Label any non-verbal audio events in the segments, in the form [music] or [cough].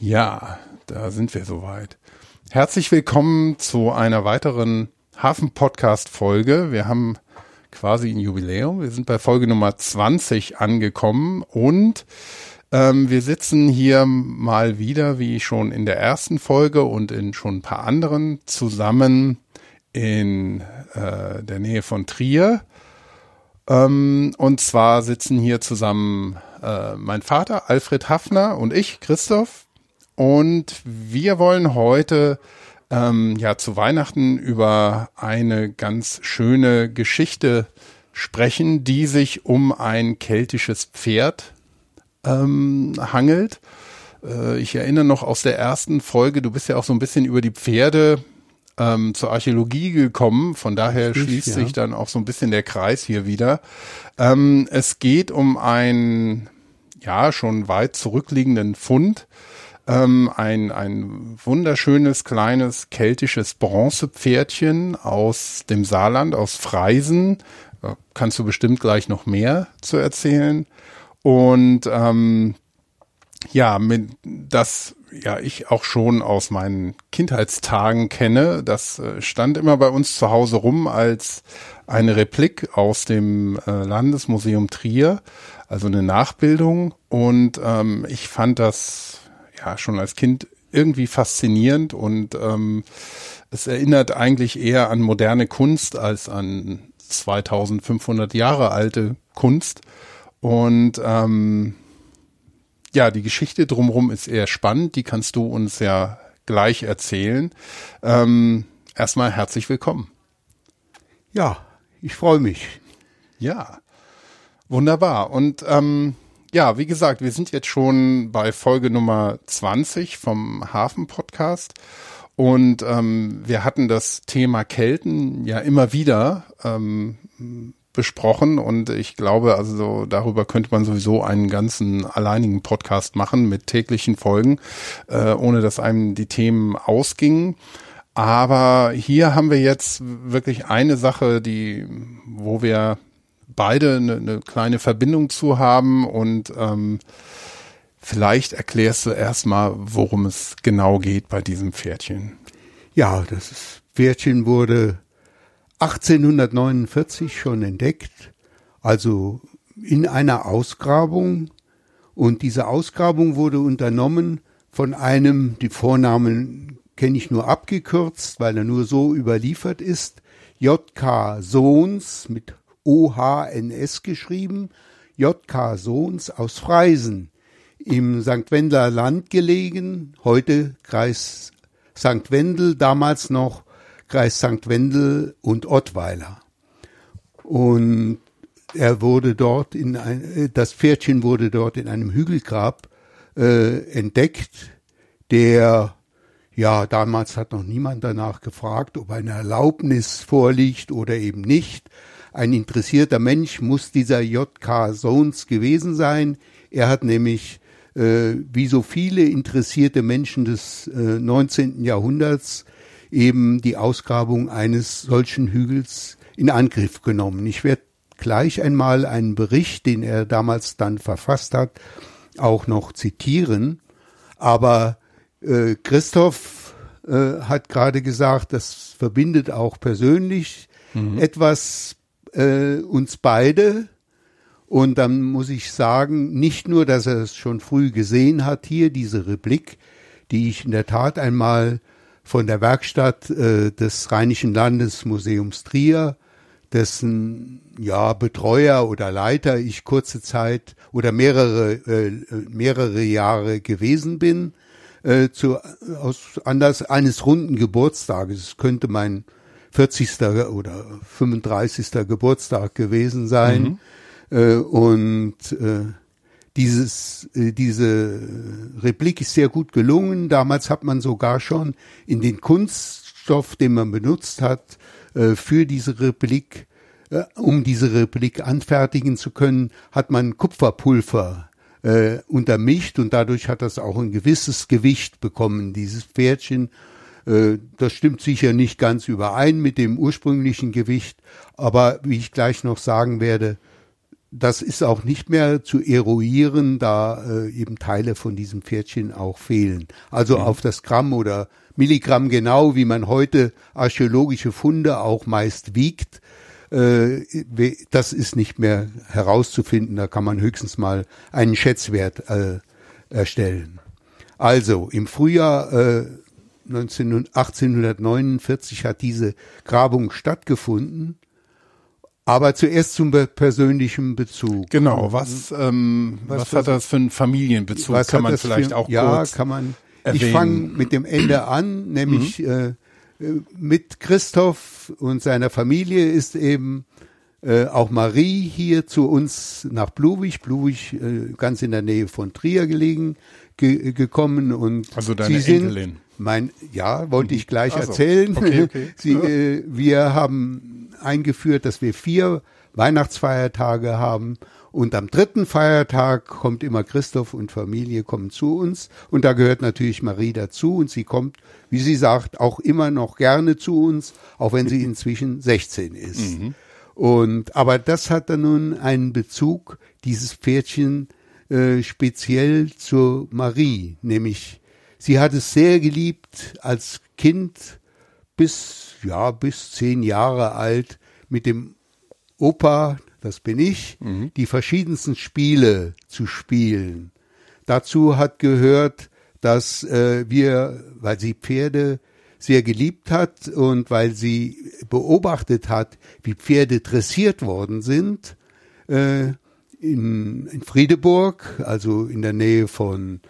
Ja, da sind wir soweit. Herzlich willkommen zu einer weiteren Hafen-Podcast-Folge. Wir haben quasi ein Jubiläum. Wir sind bei Folge Nummer 20 angekommen und ähm, wir sitzen hier mal wieder, wie schon in der ersten Folge und in schon ein paar anderen, zusammen in äh, der Nähe von Trier. Ähm, und zwar sitzen hier zusammen äh, mein Vater Alfred Hafner und ich, Christoph. Und wir wollen heute ähm, ja zu Weihnachten über eine ganz schöne Geschichte sprechen, die sich um ein keltisches Pferd ähm, hangelt. Äh, ich erinnere noch aus der ersten Folge, du bist ja auch so ein bisschen über die Pferde ähm, zur Archäologie gekommen. Von daher Richtig, schließt ja. sich dann auch so ein bisschen der Kreis hier wieder. Ähm, es geht um ein ja schon weit zurückliegenden Fund ähm, ein, ein wunderschönes kleines keltisches Bronzepferdchen aus dem Saarland, aus Freisen. Da kannst du bestimmt gleich noch mehr zu erzählen. Und ähm, ja, mit das ja ich auch schon aus meinen Kindheitstagen kenne. Das äh, stand immer bei uns zu Hause rum als eine Replik aus dem äh, Landesmuseum Trier, also eine Nachbildung. Und ähm, ich fand das ja schon als Kind irgendwie faszinierend und ähm, es erinnert eigentlich eher an moderne Kunst als an 2500 Jahre alte Kunst. Und ähm, ja, die Geschichte drumherum ist eher spannend, die kannst du uns ja gleich erzählen. Ähm, erstmal herzlich willkommen. Ja, ich freue mich. Ja, wunderbar. Und ähm, ja, wie gesagt, wir sind jetzt schon bei Folge Nummer 20 vom Hafen-Podcast. Und ähm, wir hatten das Thema Kelten ja immer wieder ähm, besprochen und ich glaube, also darüber könnte man sowieso einen ganzen alleinigen Podcast machen mit täglichen Folgen, äh, ohne dass einem die Themen ausgingen. Aber hier haben wir jetzt wirklich eine Sache, die, wo wir beide eine, eine kleine Verbindung zu haben und ähm, vielleicht erklärst du erstmal, worum es genau geht bei diesem Pferdchen. Ja, das Pferdchen wurde 1849 schon entdeckt, also in einer Ausgrabung. Und diese Ausgrabung wurde unternommen von einem, die Vornamen kenne ich nur abgekürzt, weil er nur so überliefert ist, J.K. Sohns mit OHNS geschrieben, JK Sohns aus Freisen, im St. Wendler Land gelegen, heute Kreis St. Wendel, damals noch Kreis St. Wendel und Ottweiler. Und er wurde dort in ein, das Pferdchen wurde dort in einem Hügelgrab äh, entdeckt, der ja, damals hat noch niemand danach gefragt, ob eine Erlaubnis vorliegt oder eben nicht. Ein interessierter Mensch muss dieser J.K. Sohns gewesen sein. Er hat nämlich, äh, wie so viele interessierte Menschen des äh, 19. Jahrhunderts, eben die Ausgrabung eines solchen Hügels in Angriff genommen. Ich werde gleich einmal einen Bericht, den er damals dann verfasst hat, auch noch zitieren. Aber äh, Christoph äh, hat gerade gesagt, das verbindet auch persönlich mhm. etwas äh, uns beide. Und dann muss ich sagen, nicht nur, dass er es schon früh gesehen hat, hier diese Replik, die ich in der Tat einmal von der Werkstatt äh, des Rheinischen Landesmuseums Trier, dessen ja Betreuer oder Leiter ich kurze Zeit oder mehrere äh, mehrere Jahre gewesen bin, äh, zu aus Anlass eines runden Geburtstages. Es könnte mein 40. oder 35. Geburtstag gewesen sein. Mhm. Äh, und äh, dieses, äh, diese Replik ist sehr gut gelungen. Damals hat man sogar schon in den Kunststoff, den man benutzt hat, äh, für diese Replik, äh, um diese Replik anfertigen zu können, hat man Kupferpulver äh, untermischt und dadurch hat das auch ein gewisses Gewicht bekommen, dieses Pferdchen. Äh, das stimmt sicher nicht ganz überein mit dem ursprünglichen Gewicht, aber wie ich gleich noch sagen werde, das ist auch nicht mehr zu eruieren, da äh, eben Teile von diesem Pferdchen auch fehlen. Also mhm. auf das Gramm oder Milligramm genau, wie man heute archäologische Funde auch meist wiegt, äh, das ist nicht mehr herauszufinden. Da kann man höchstens mal einen Schätzwert äh, erstellen. Also im Frühjahr äh, 19, 1849 hat diese Grabung stattgefunden aber zuerst zum persönlichen Bezug. Genau, was, ähm, was, was hat das für einen Familienbezug? Was kann man vielleicht für, auch ja, kurz kann man. Erwähnen. Ich fange mit dem Ende [clears throat] an, nämlich mhm. äh, mit Christoph und seiner Familie ist eben äh, auch Marie hier zu uns nach Bluwig, Bluwig äh, ganz in der Nähe von Trier gelegen, ge gekommen und also deine sie sind Enkelin. Mein ja wollte ich gleich also, erzählen. Okay, okay. [laughs] sie, äh, wir haben eingeführt, dass wir vier Weihnachtsfeiertage haben und am dritten Feiertag kommt immer Christoph und Familie kommen zu uns und da gehört natürlich Marie dazu und sie kommt, wie sie sagt, auch immer noch gerne zu uns, auch wenn sie inzwischen 16 ist. Mhm. Und aber das hat dann nun einen Bezug, dieses Pferdchen äh, speziell zur Marie, nämlich sie hat es sehr geliebt als Kind bis ja bis zehn Jahre alt mit dem Opa, das bin ich, mhm. die verschiedensten Spiele zu spielen. Dazu hat gehört, dass äh, wir, weil sie Pferde sehr geliebt hat und weil sie beobachtet hat, wie Pferde dressiert worden sind, äh, in, in Friedeburg, also in der Nähe von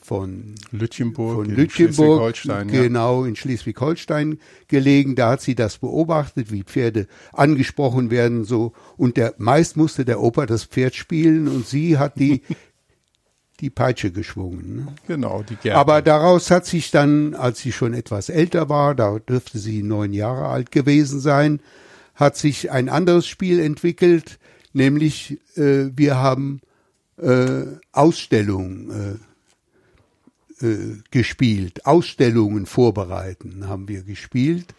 von Lütchenburg, von Lütchenburg Schleswig-Holstein, genau in Schleswig-Holstein gelegen. Da hat sie das beobachtet, wie Pferde angesprochen werden, so und der meist musste der Opa das Pferd spielen und sie hat die [laughs] die Peitsche geschwungen. Ne? Genau, die Gärte. Aber daraus hat sich dann, als sie schon etwas älter war, da dürfte sie neun Jahre alt gewesen sein, hat sich ein anderes Spiel entwickelt, nämlich äh, wir haben äh, Ausstellungen äh, äh, gespielt, Ausstellungen vorbereiten haben wir gespielt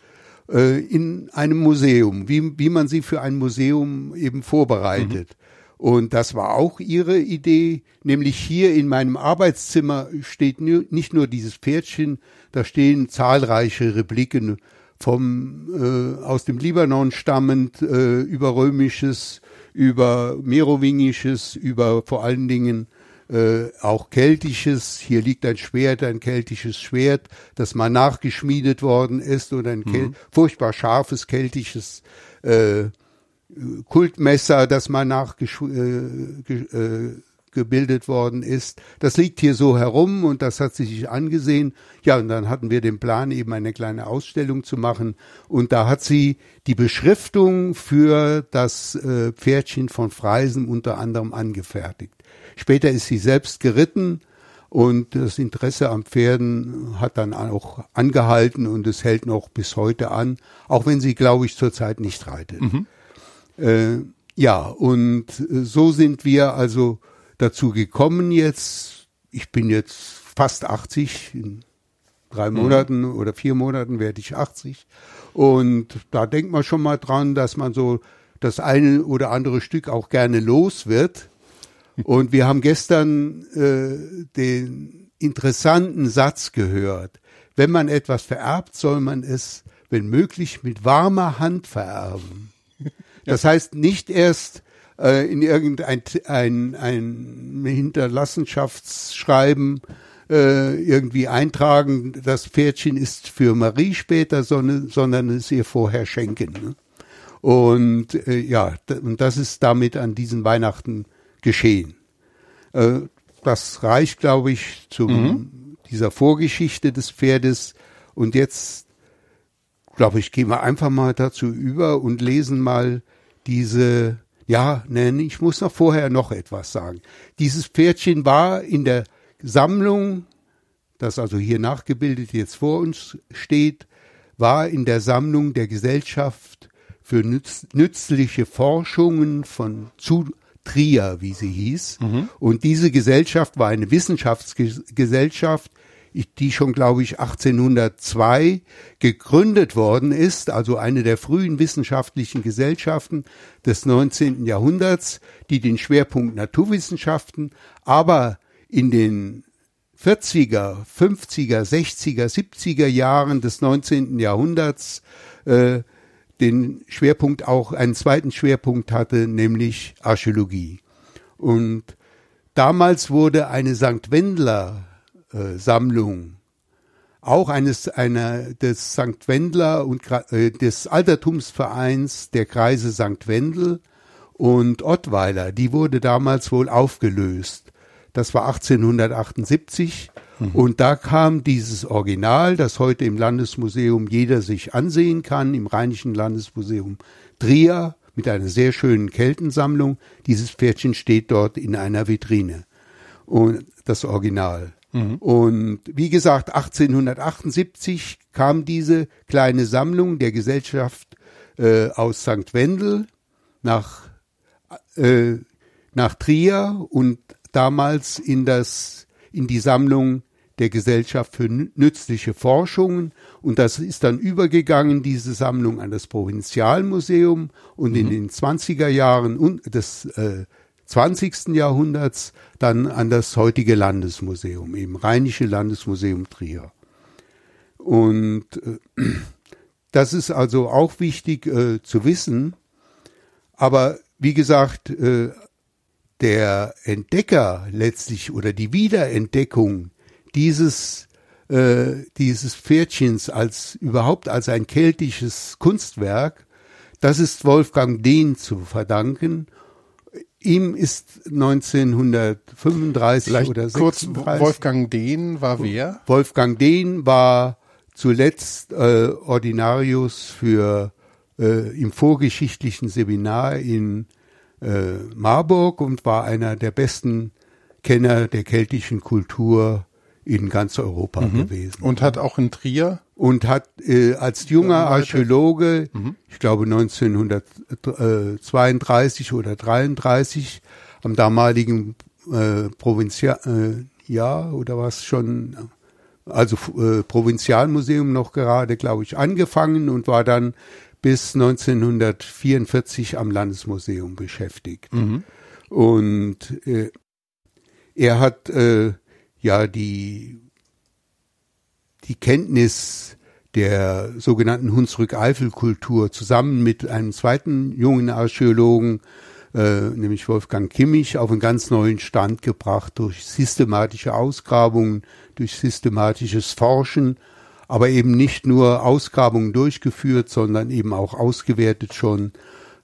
äh, in einem Museum, wie, wie man sie für ein Museum eben vorbereitet. Mhm. Und das war auch ihre Idee, nämlich hier in meinem Arbeitszimmer steht nicht nur dieses Pferdchen, da stehen zahlreiche Repliken vom äh, aus dem Libanon stammend äh, über römisches, über merowingisches, über vor allen Dingen äh, auch keltisches. Hier liegt ein Schwert, ein keltisches Schwert, das mal nachgeschmiedet worden ist oder ein mhm. furchtbar scharfes keltisches äh, Kultmesser, das mal nachgebildet äh, äh, worden ist. Das liegt hier so herum und das hat sie sich angesehen. Ja, und dann hatten wir den Plan, eben eine kleine Ausstellung zu machen. Und da hat sie die Beschriftung für das äh, Pferdchen von Freisen unter anderem angefertigt. Später ist sie selbst geritten und das Interesse am Pferden hat dann auch angehalten und es hält noch bis heute an, auch wenn sie, glaube ich, zurzeit nicht reitet. Mhm. Äh, ja, und so sind wir also dazu gekommen jetzt. Ich bin jetzt fast 80, in drei mhm. Monaten oder vier Monaten werde ich 80. Und da denkt man schon mal dran, dass man so das eine oder andere Stück auch gerne los wird. Und wir haben gestern äh, den interessanten Satz gehört. Wenn man etwas vererbt, soll man es, wenn möglich, mit warmer Hand vererben. Das heißt, nicht erst äh, in irgendein ein, ein Hinterlassenschaftsschreiben äh, irgendwie eintragen, das Pferdchen ist für Marie später, sondern, sondern es ihr vorher schenken. Ne? Und äh, ja, und das ist damit an diesen Weihnachten geschehen. Äh, das reicht, glaube ich, zu mhm. dieser Vorgeschichte des Pferdes. Und jetzt, glaube ich, gehen wir einfach mal dazu über und lesen mal diese, ja, nein, ich muss noch vorher noch etwas sagen. Dieses Pferdchen war in der Sammlung, das also hier nachgebildet jetzt vor uns steht, war in der Sammlung der Gesellschaft für nütz, nützliche Forschungen von zu Trier, wie sie hieß. Mhm. Und diese Gesellschaft war eine Wissenschaftsgesellschaft, die schon, glaube ich, 1802 gegründet worden ist, also eine der frühen wissenschaftlichen Gesellschaften des 19. Jahrhunderts, die den Schwerpunkt Naturwissenschaften, aber in den 40er, 50er, 60er, 70er Jahren des 19. Jahrhunderts äh, den Schwerpunkt auch einen zweiten Schwerpunkt hatte, nämlich Archäologie. Und damals wurde eine St. Wendler äh, Sammlung auch eines einer des St. Wendler und äh, des Altertumsvereins der Kreise St. Wendel und Ottweiler, die wurde damals wohl aufgelöst. Das war 1878 mhm. und da kam dieses Original, das heute im Landesmuseum jeder sich ansehen kann, im Rheinischen Landesmuseum Trier mit einer sehr schönen Keltensammlung. Dieses Pferdchen steht dort in einer Vitrine. Und das Original. Mhm. Und wie gesagt, 1878 kam diese kleine Sammlung der Gesellschaft äh, aus St. Wendel nach, äh, nach Trier und damals in das, in die Sammlung der Gesellschaft für nützliche Forschungen und das ist dann übergegangen, diese Sammlung an das Provinzialmuseum und mhm. in den 20er Jahren des äh, 20. Jahrhunderts dann an das heutige Landesmuseum, eben Rheinische Landesmuseum Trier. Und äh, [clears throat] das ist also auch wichtig äh, zu wissen. Aber wie gesagt, äh, der Entdecker letztlich oder die Wiederentdeckung dieses äh, dieses Pferdchens als überhaupt als ein keltisches Kunstwerk, das ist Wolfgang Dehn zu verdanken. Ihm ist 1935 Vielleicht oder 36, kurz Wolfgang Dehn war wer? Wolfgang Dehn war zuletzt äh, Ordinarius für äh, im vorgeschichtlichen Seminar in äh, Marburg und war einer der besten Kenner der keltischen Kultur in ganz Europa mhm. gewesen. Und hat auch in Trier? Und hat äh, als junger Archäologe, mhm. ich glaube 1932 oder 33, am damaligen äh, Provinzial, äh, ja, oder was schon, also äh, Provinzialmuseum noch gerade, glaube ich, angefangen und war dann bis 1944 am Landesmuseum beschäftigt. Mhm. Und äh, er hat äh, ja die, die Kenntnis der sogenannten Hunsrück-Eifel-Kultur zusammen mit einem zweiten jungen Archäologen, äh, nämlich Wolfgang Kimmich, auf einen ganz neuen Stand gebracht durch systematische Ausgrabungen, durch systematisches Forschen, aber eben nicht nur Ausgrabungen durchgeführt, sondern eben auch ausgewertet schon,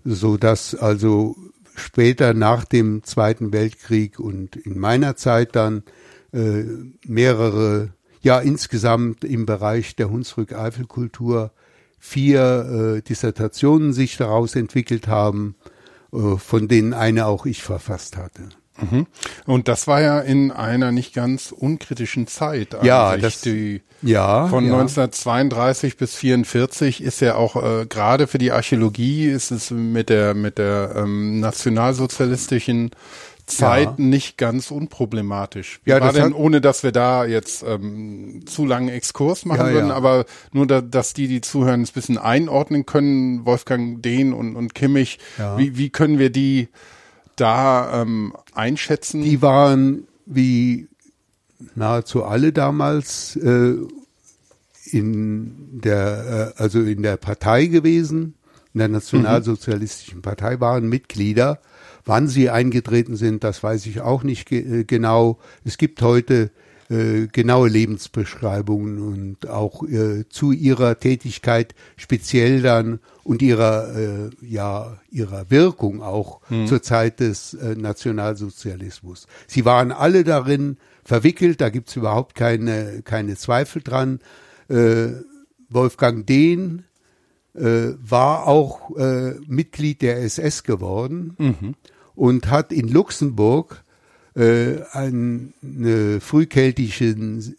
so dass also später nach dem Zweiten Weltkrieg und in meiner Zeit dann äh, mehrere, ja insgesamt im Bereich der Hunsrück-Eifel-Kultur vier äh, Dissertationen sich daraus entwickelt haben, äh, von denen eine auch ich verfasst hatte. Mhm. Und das war ja in einer nicht ganz unkritischen Zeit. Ja, das, die, ja, von ja. 1932 bis 44 ist ja auch äh, gerade für die Archäologie ist es mit der mit der ähm, nationalsozialistischen Zeit ja. nicht ganz unproblematisch. Wie ja, war denn, ohne dass wir da jetzt ähm, zu langen Exkurs machen ja, würden, ja. aber nur, da, dass die, die zuhören, ein bisschen einordnen können, Wolfgang Dehn und, und Kimmich, wie, wie können wir die da ähm, einschätzen? Die waren wie nahezu alle damals äh, in der, äh, also in der Partei gewesen, in der Nationalsozialistischen mhm. Partei waren Mitglieder Wann sie eingetreten sind, das weiß ich auch nicht ge äh, genau. Es gibt heute äh, genaue Lebensbeschreibungen und auch äh, zu ihrer Tätigkeit speziell dann und ihrer äh, ja ihrer Wirkung auch hm. zur Zeit des äh, Nationalsozialismus. Sie waren alle darin verwickelt, da gibt's überhaupt keine keine Zweifel dran. Äh, Wolfgang Dehn war auch Mitglied der SS geworden mhm. Und hat in Luxemburg äh, eine frühkeltische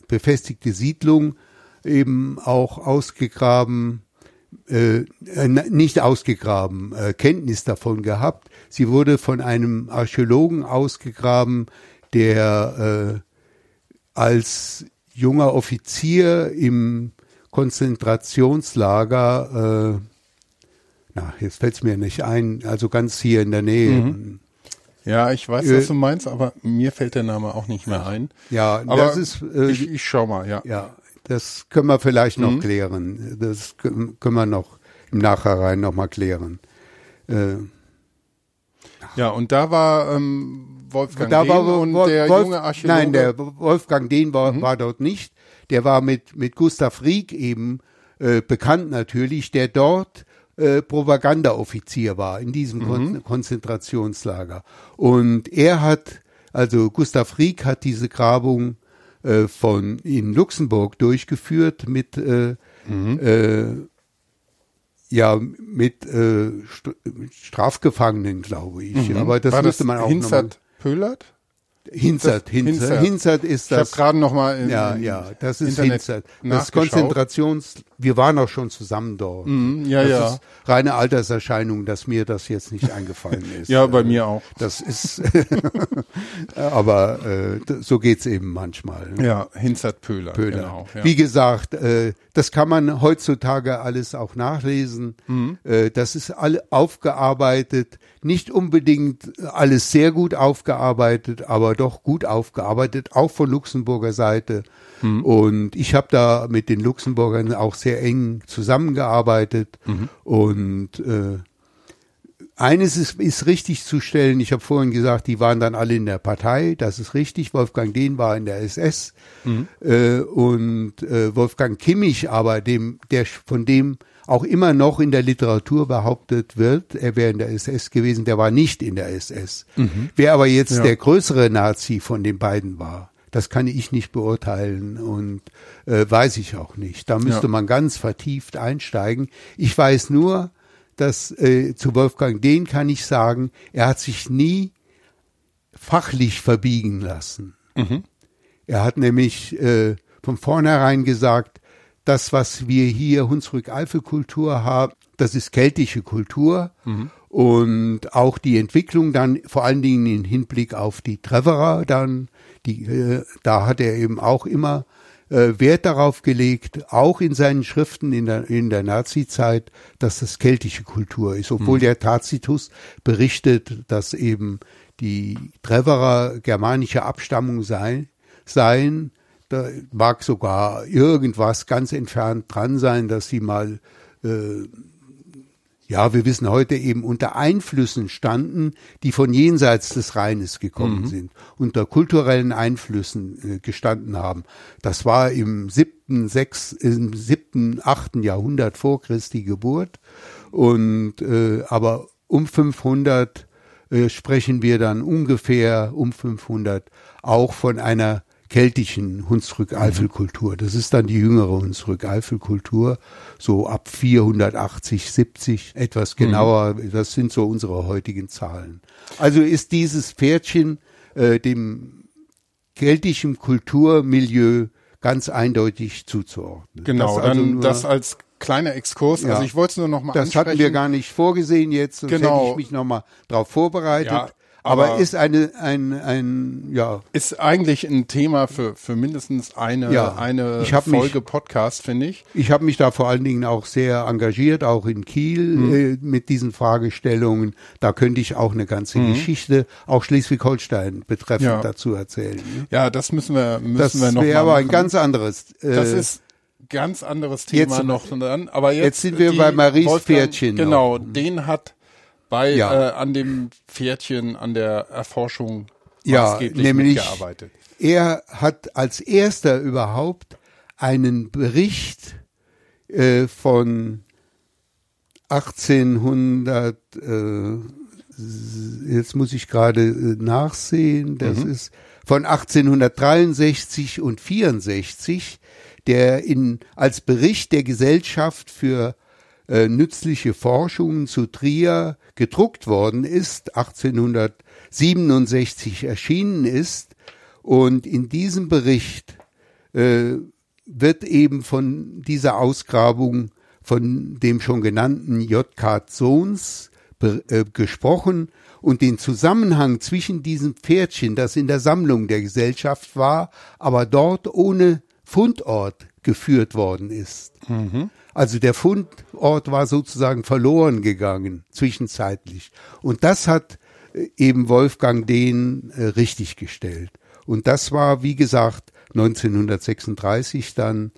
befestigte Siedlung eben auch ausgegraben, äh, nicht ausgegraben, äh, Kenntnis davon gehabt. Sie wurde von einem Archäologen ausgegraben, der äh, als junger Offizier im Konzentrationslager, äh, na, jetzt fällt's mir nicht ein, also ganz hier in der Nähe. Mhm. Ja, ich weiß, Äh, was du meinst, aber mir fällt der Name auch nicht mehr ein. Ja, Aber das ist, äh, ich, ich schau mal, ja. ja, das können wir vielleicht noch Mhm. klären. Das können wir noch im Nachhinein noch mal klären. Äh, Ja, und da war ähm, Wolfgang da Dehn war und Wolf- der Wolf- junge Archäologe. Nein, der Wolfgang Dehn war, Mhm. war dort nicht. Der war mit, mit Gustav Rieck eben äh, bekannt natürlich, der dort äh, Propagandaoffizier war in diesem Mhm. Kon Konzentrationslager. Und er hat, also Gustav Rieck hat diese Grabung äh, von in Luxemburg durchgeführt mit äh, Mhm. äh, ja mit äh, St Strafgefangenen, glaube ich. Aber das Mhm. war müsste man auch noch mal- Hinzert Pöhlert? Hinzert, Das- Hinzert, Hinzert. Ist Ich habe das. gerade noch mal im Ja, ja, das ist Internet Hinzert. Das. Konzentrations, wir waren auch schon zusammen dort. Mhm, ja, das ja. ist reine Alterserscheinung, dass mir das jetzt nicht [laughs] eingefallen ist. Ja, bei mir auch. Das ist, [laughs] aber äh, so geht's eben manchmal. ne? Ja, Hinzert Pöhlert, Pöhler. genau. Ja. Wie gesagt, äh, das kann man heutzutage alles auch nachlesen. Mhm. Äh, das ist alle aufgearbeitet, nicht unbedingt alles sehr gut aufgearbeitet, aber doch gut aufgearbeitet, auch von Luxemburger Seite. Mhm. Und ich habe da mit den Luxemburgern auch sehr eng zusammengearbeitet Mhm. und äh, eines ist, ist richtig zu stellen. Ich habe vorhin gesagt, die waren dann alle in der Partei. Das ist richtig. Wolfgang Dehn war in der SS äh, und äh, Wolfgang Kimmich, aber dem, der von dem auch immer noch in der Literatur behauptet wird, er wäre in der SS gewesen. Der war nicht in der SS. Wer aber jetzt Ja. der größere Nazi von den beiden war, das kann ich nicht beurteilen und äh, weiß ich auch nicht. Da müsste Ja. man ganz vertieft einsteigen. Ich weiß nur, dass äh, zu Wolfgang Dehn kann ich sagen, er hat sich nie fachlich verbiegen lassen. Er hat nämlich äh, von vornherein gesagt, das, was wir hier Hunsrück-Eifel-Kultur haben, das ist keltische Kultur. Und auch die Entwicklung dann, vor allen Dingen im Hinblick auf die Treverer dann, die, äh, da hat er eben auch immer äh, Wert darauf gelegt, auch in seinen Schriften in der, in der Nazi-Zeit, dass das keltische Kultur ist, obwohl der Tacitus berichtet, dass eben die Treverer germanische Abstammung sei, seien. Da mag sogar irgendwas ganz entfernt dran sein, dass sie mal äh, ja, wir wissen heute eben unter Einflüssen standen, die von jenseits des Rheines gekommen sind, unter kulturellen Einflüssen äh, gestanden haben. Das war im siebten, sechs, im siebten, achten Jahrhundert vor Christi Geburt und äh, aber um 500 äh, sprechen wir dann ungefähr um 500 auch von einer keltischen Hunsrück-Eifel-Kultur. Das ist dann die jüngere Hunsrück-Eifel-Kultur, so ab 480, 70, etwas genauer. Das sind so unsere heutigen Zahlen. Also ist dieses Pferdchen äh, dem keltischen Kulturmilieu ganz eindeutig zuzuordnen. Genau, Das also dann nur- das als kleiner Exkurs. Ja. Also ich wollte es nur noch mal das ansprechen. hatten wir gar nicht vorgesehen jetzt, sonst Genau. hätte ich mich nochmal darauf vorbereitet. Ja, aber, aber- ist eine, ein, ein, ja, Ist eigentlich ein Thema für, für mindestens eine, Ja, eine hab mich- Folge Podcast, finde ich. ich habe mich da vor allen Dingen auch sehr engagiert, auch in Kiel Mhm. äh, mit diesen Fragestellungen. Da könnte ich auch eine ganze Geschichte, auch Schleswig-Holstein betreffend Mhm. Ja. dazu erzählen. ne? Ja, das müssen wir, müssen Das wir noch wäre mal aber ein ganz anderes. Äh, Das ist ganz anderes Thema jetzt- noch dann. Aber jetzt, jetzt sind wir bei Maries Wolfgang- Pferdchen Genau, den hat bei Ja. äh, an dem Pferdchen an der Erforschung Ja, nämlich- mitgearbeitet. Er hat als erster überhaupt einen Bericht äh, von 1800, äh, jetzt muss ich gerade äh, nachsehen, das ist von 1863 und 64, der in, als Bericht der Gesellschaft für äh, nützliche Forschungen zu Trier gedruckt worden ist, 1867 erschienen ist. Und in diesem Bericht äh, wird eben von dieser Ausgrabung von dem schon genannten J.K. Sohns äh, gesprochen und den Zusammenhang zwischen diesem Pferdchen, das in der Sammlung der Gesellschaft war, aber dort ohne Fundort geführt worden ist. Also der Fundort war sozusagen verloren gegangen zwischenzeitlich. Und das hat äh, eben Wolfgang den äh, richtig gestellt. Und das war, wie gesagt, 1936 dann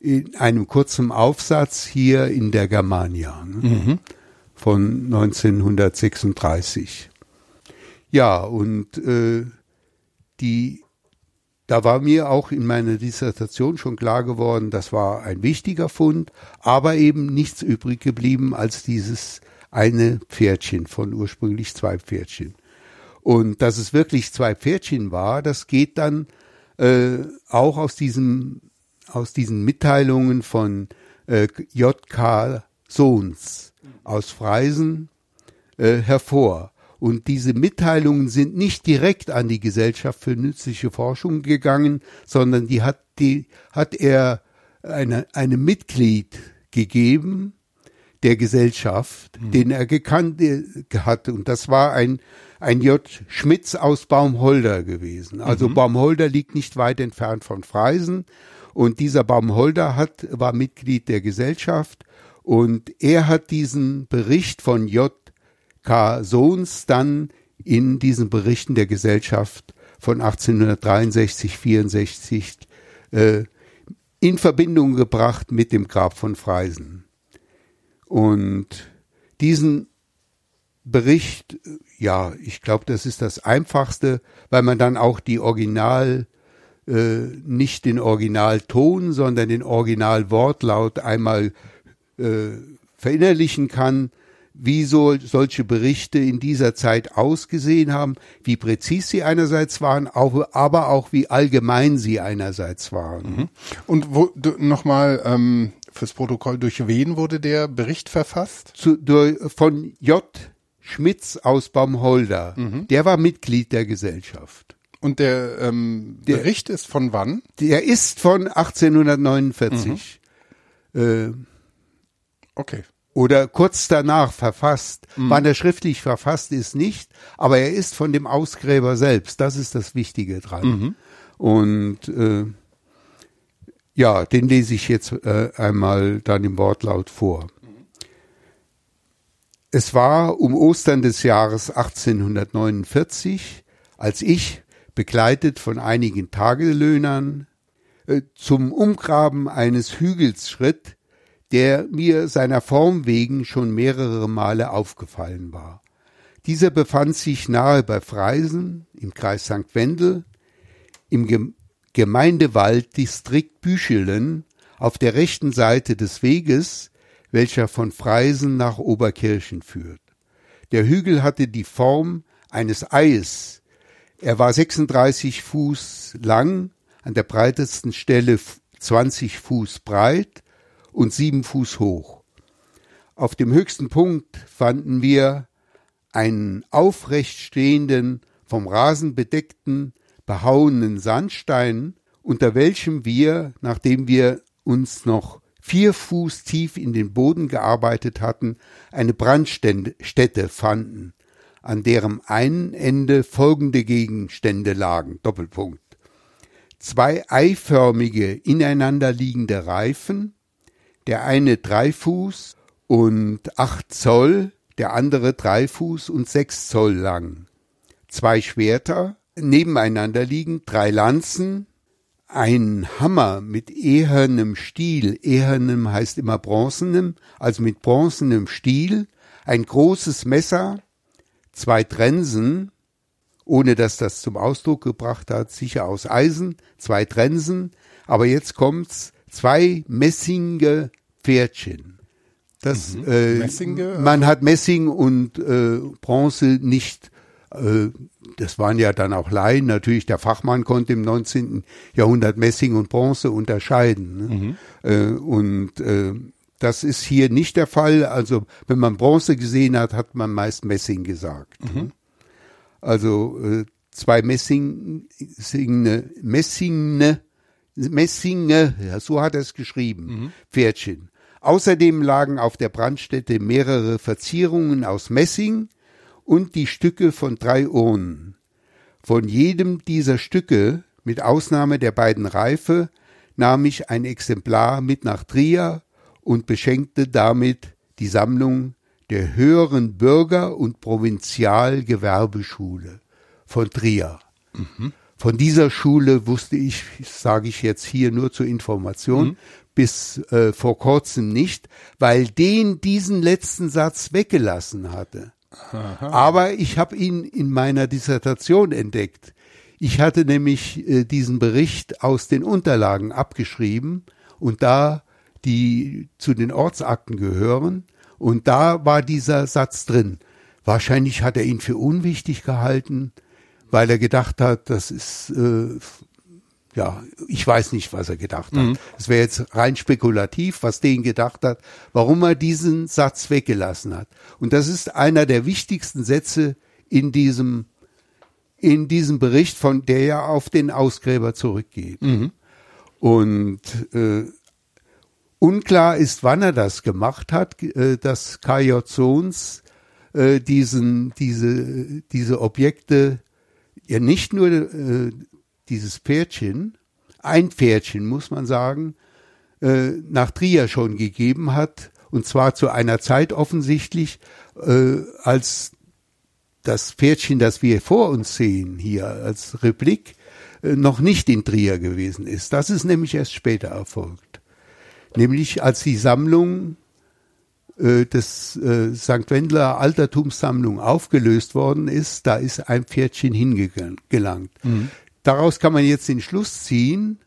in einem kurzen Aufsatz hier in der Germania ne? von 1936. Ja, und äh, die da war mir auch in meiner Dissertation schon klar geworden, das war ein wichtiger Fund, aber eben nichts übrig geblieben als dieses eine Pferdchen von ursprünglich zwei Pferdchen. Und dass es wirklich zwei Pferdchen war, das geht dann äh, auch aus diesem aus diesen Mitteilungen von äh, J.K. Sohns aus Freisen äh, hervor. Und diese Mitteilungen sind nicht direkt an die Gesellschaft für nützliche Forschung gegangen, sondern die hat, die hat er eine, einem Mitglied gegeben der Gesellschaft, mhm. den er gekannt äh, hat. Und das war ein, ein J. Schmitz aus Baumholder gewesen. Also mhm. Baumholder liegt nicht weit entfernt von Freisen. Und dieser Baumholder hat, war Mitglied der Gesellschaft. Und er hat diesen Bericht von J. K. Sohns dann in diesen Berichten der Gesellschaft von 1863, 64 äh, in Verbindung gebracht mit dem Grab von Freisen. Und diesen Bericht, ja, ich glaube, das ist das Einfachste, weil man dann auch die Original, äh, nicht den Originalton, sondern den Originalwortlaut einmal äh, verinnerlichen kann wie so solche Berichte in dieser Zeit ausgesehen haben, wie präzis sie einerseits waren, auch, aber auch wie allgemein sie einerseits waren. Mhm. Und wo nochmal ähm, fürs Protokoll, durch wen wurde der Bericht verfasst? Zu, durch, von J. Schmitz aus Baumholder. Mhm. Der war Mitglied der Gesellschaft. Und der, ähm, der Bericht ist von wann? Der ist von 1849. Mhm. Äh, okay oder kurz danach verfasst. Mhm. Wann er schriftlich verfasst ist, nicht, aber er ist von dem Ausgräber selbst. Das ist das Wichtige dran. Mhm. Und äh, ja, den lese ich jetzt äh, einmal dann im Wortlaut vor. Es war um Ostern des Jahres 1849, als ich, begleitet von einigen Tagelöhnern, äh, zum Umgraben eines Hügels schritt, der mir seiner Form wegen schon mehrere Male aufgefallen war. Dieser befand sich nahe bei Freisen im Kreis St. Wendel, im Gemeindewalddistrikt Büchelen auf der rechten Seite des Weges, welcher von Freisen nach Oberkirchen führt. Der Hügel hatte die Form eines Eis. Er war 36 Fuß lang, an der breitesten Stelle 20 Fuß breit und sieben Fuß hoch. Auf dem höchsten Punkt fanden wir einen aufrecht stehenden, vom Rasen bedeckten, behauenen Sandstein, unter welchem wir, nachdem wir uns noch vier Fuß tief in den Boden gearbeitet hatten, eine Brandstätte fanden, an deren einen Ende folgende Gegenstände lagen. Doppelpunkt. Zwei eiförmige, ineinander liegende Reifen, der eine drei Fuß und acht Zoll, der andere drei Fuß und sechs Zoll lang. Zwei Schwerter nebeneinander liegen, drei Lanzen, ein Hammer mit ehernem Stiel, ehernem heißt immer bronzenem, also mit bronzenem Stiel, ein großes Messer, zwei Trensen, ohne dass das zum Ausdruck gebracht hat, sicher aus Eisen, zwei Trensen, aber jetzt kommt's, zwei Messinge Pferdchen. Das, mhm. äh, Messinge? Man hat Messing und äh, Bronze nicht, äh, das waren ja dann auch Laien. Natürlich, der Fachmann konnte im 19. Jahrhundert Messing und Bronze unterscheiden. Ne? Mhm. Äh, und äh, das ist hier nicht der Fall. Also, wenn man Bronze gesehen hat, hat man meist Messing gesagt. Ne? Mhm. Also, äh, zwei Messing, Messinge, Messinge, ja, so hat er es geschrieben, mhm. Pferdchen. Außerdem lagen auf der Brandstätte mehrere Verzierungen aus Messing und die Stücke von drei Urnen. Von jedem dieser Stücke, mit Ausnahme der beiden Reife, nahm ich ein Exemplar mit nach Trier und beschenkte damit die Sammlung der höheren Bürger- und Provinzialgewerbeschule von Trier. Mhm. Von dieser Schule wusste ich, sage ich jetzt hier nur zur Information, mhm. bis äh, vor kurzem nicht, weil den diesen letzten Satz weggelassen hatte. Aha. Aber ich habe ihn in meiner Dissertation entdeckt. Ich hatte nämlich äh, diesen Bericht aus den Unterlagen abgeschrieben und da die zu den Ortsakten gehören und da war dieser Satz drin. Wahrscheinlich hat er ihn für unwichtig gehalten, weil er gedacht hat, das ist äh, ja, ich weiß nicht, was er gedacht hat. Mhm. Es wäre jetzt rein spekulativ, was den gedacht hat, warum er diesen Satz weggelassen hat. Und das ist einer der wichtigsten Sätze in diesem in diesem Bericht, von der ja auf den Ausgräber zurückgeht. Mhm. Und äh, unklar ist, wann er das gemacht hat, äh, dass K.J. Sohns äh, diesen, diese, diese Objekte, ja nicht nur äh, dieses Pferdchen, ein Pferdchen muss man sagen, äh, nach Trier schon gegeben hat, und zwar zu einer Zeit offensichtlich, äh, als das Pferdchen, das wir vor uns sehen hier als Replik, äh, noch nicht in Trier gewesen ist. Das ist nämlich erst später erfolgt. Nämlich als die Sammlung äh, des äh, St. Wendler Altertumssammlung aufgelöst worden ist, da ist ein Pferdchen hingelangt. Mhm. Daraus kann man jetzt den Schluss ziehen,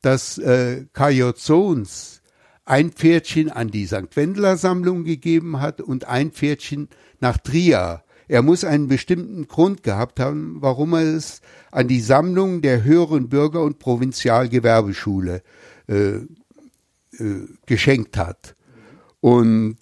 dass äh, K.J. Sohns ein Pferdchen an die St. Wendler Sammlung gegeben hat und ein Pferdchen nach Trier er muss einen bestimmten Grund gehabt haben, warum er es an die Sammlung der höheren Bürger- und Provinzialgewerbeschule äh, äh, geschenkt hat. Und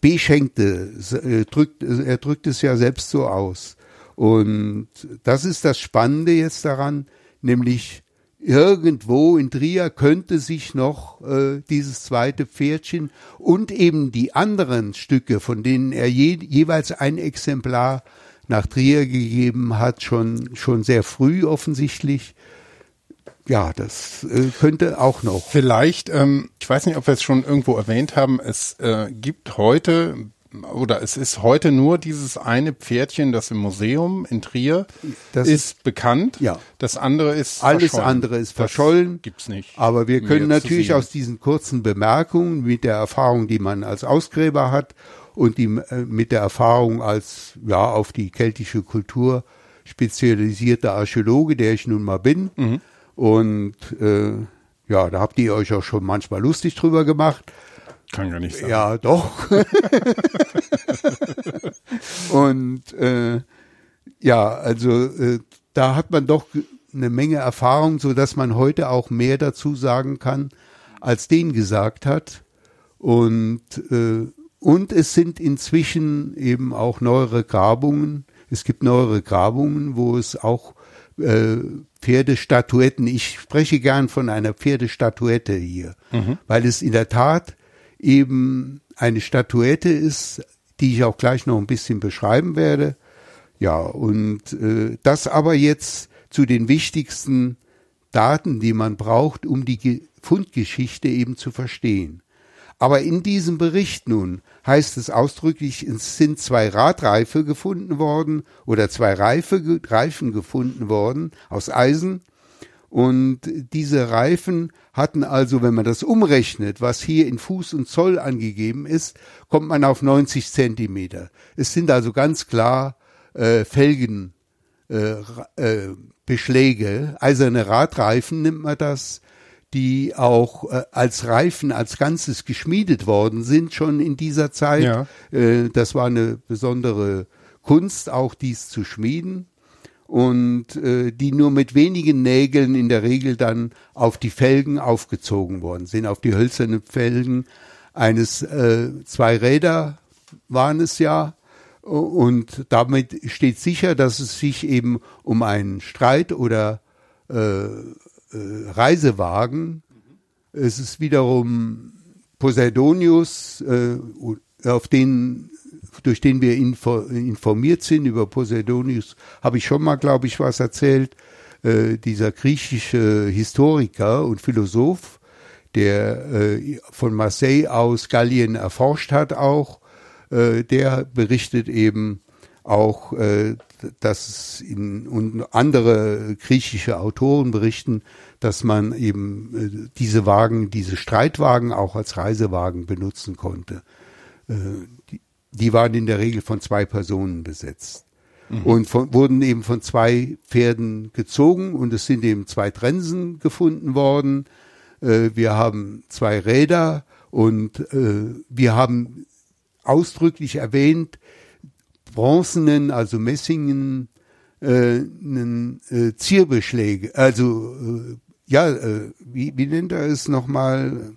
beschenkte, äh, drückt, er drückt es ja selbst so aus. Und das ist das Spannende jetzt daran, nämlich irgendwo in Trier könnte sich noch äh, dieses zweite Pferdchen und eben die anderen Stücke, von denen er je, jeweils ein Exemplar nach Trier gegeben hat, schon, schon sehr früh offensichtlich. Ja, das äh, könnte auch noch. Vielleicht, ähm, ich weiß nicht, ob wir es schon irgendwo erwähnt haben, es äh, gibt heute oder es ist heute nur dieses eine Pferdchen, das im Museum in Trier das ist bekannt. Ja. Das andere ist alles andere ist verschollen. Das gibt's nicht. Aber wir können natürlich aus diesen kurzen Bemerkungen mit der Erfahrung, die man als Ausgräber hat und die, äh, mit der Erfahrung als ja auf die keltische Kultur spezialisierte Archäologe, der ich nun mal bin. Mhm. Und äh, ja, da habt ihr euch auch schon manchmal lustig drüber gemacht. Kann gar nicht sein. Ja, doch. [laughs] und äh, ja, also äh, da hat man doch eine Menge Erfahrung, so dass man heute auch mehr dazu sagen kann, als den gesagt hat. Und äh, und es sind inzwischen eben auch neuere Grabungen. Es gibt neuere Grabungen, wo es auch äh, Pferdestatuetten, ich spreche gern von einer Pferdestatuette hier, mhm. weil es in der Tat eben eine Statuette ist, die ich auch gleich noch ein bisschen beschreiben werde. Ja, und äh, das aber jetzt zu den wichtigsten Daten, die man braucht, um die Fundgeschichte eben zu verstehen. Aber in diesem Bericht nun heißt es ausdrücklich, es sind zwei Radreife gefunden worden oder zwei Reife, Reifen gefunden worden aus Eisen und diese Reifen hatten also, wenn man das umrechnet, was hier in Fuß und Zoll angegeben ist, kommt man auf 90 Zentimeter. Es sind also ganz klar äh, Felgen, äh, äh, Beschläge, eiserne Radreifen nimmt man das, die auch äh, als Reifen als Ganzes geschmiedet worden sind schon in dieser Zeit. Ja. Äh, das war eine besondere Kunst, auch dies zu schmieden und äh, die nur mit wenigen Nägeln in der Regel dann auf die Felgen aufgezogen worden sind, auf die hölzernen Felgen eines äh, zwei Räder waren es ja und damit steht sicher, dass es sich eben um einen Streit oder äh, äh, Reisewagen. Es ist wiederum Poseidonius, äh, auf den durch den wir info, informiert sind über Poseidonius, habe ich schon mal, glaube ich, was erzählt. Äh, dieser griechische Historiker und Philosoph, der äh, von Marseille aus Gallien erforscht hat auch, äh, der berichtet eben auch, äh, dass in, und andere griechische Autoren berichten, dass man eben äh, diese Wagen, diese Streitwagen auch als Reisewagen benutzen konnte. Äh, die, die waren in der Regel von zwei Personen besetzt mhm. und von, wurden eben von zwei Pferden gezogen und es sind eben zwei Trensen gefunden worden. Äh, wir haben zwei Räder und wir haben ausdrücklich erwähnt, bronzenen, also Messingen, äh, äh, Zierbeschläge, also äh, ja, äh, wie, wie nennt er es nochmal?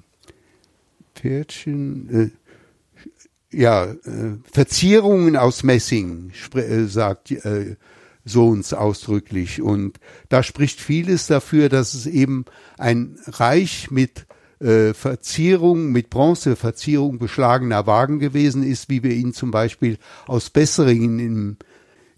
Pferdchen, äh, ja, äh, Verzierungen aus Messing, äh, sagt äh, Sohns ausdrücklich. Und da spricht vieles dafür, dass es eben ein Reich mit äh, Verzierung, mit Bronzeverzierung beschlagener Wagen gewesen ist, wie wir ihn zum Beispiel aus Besseringen im,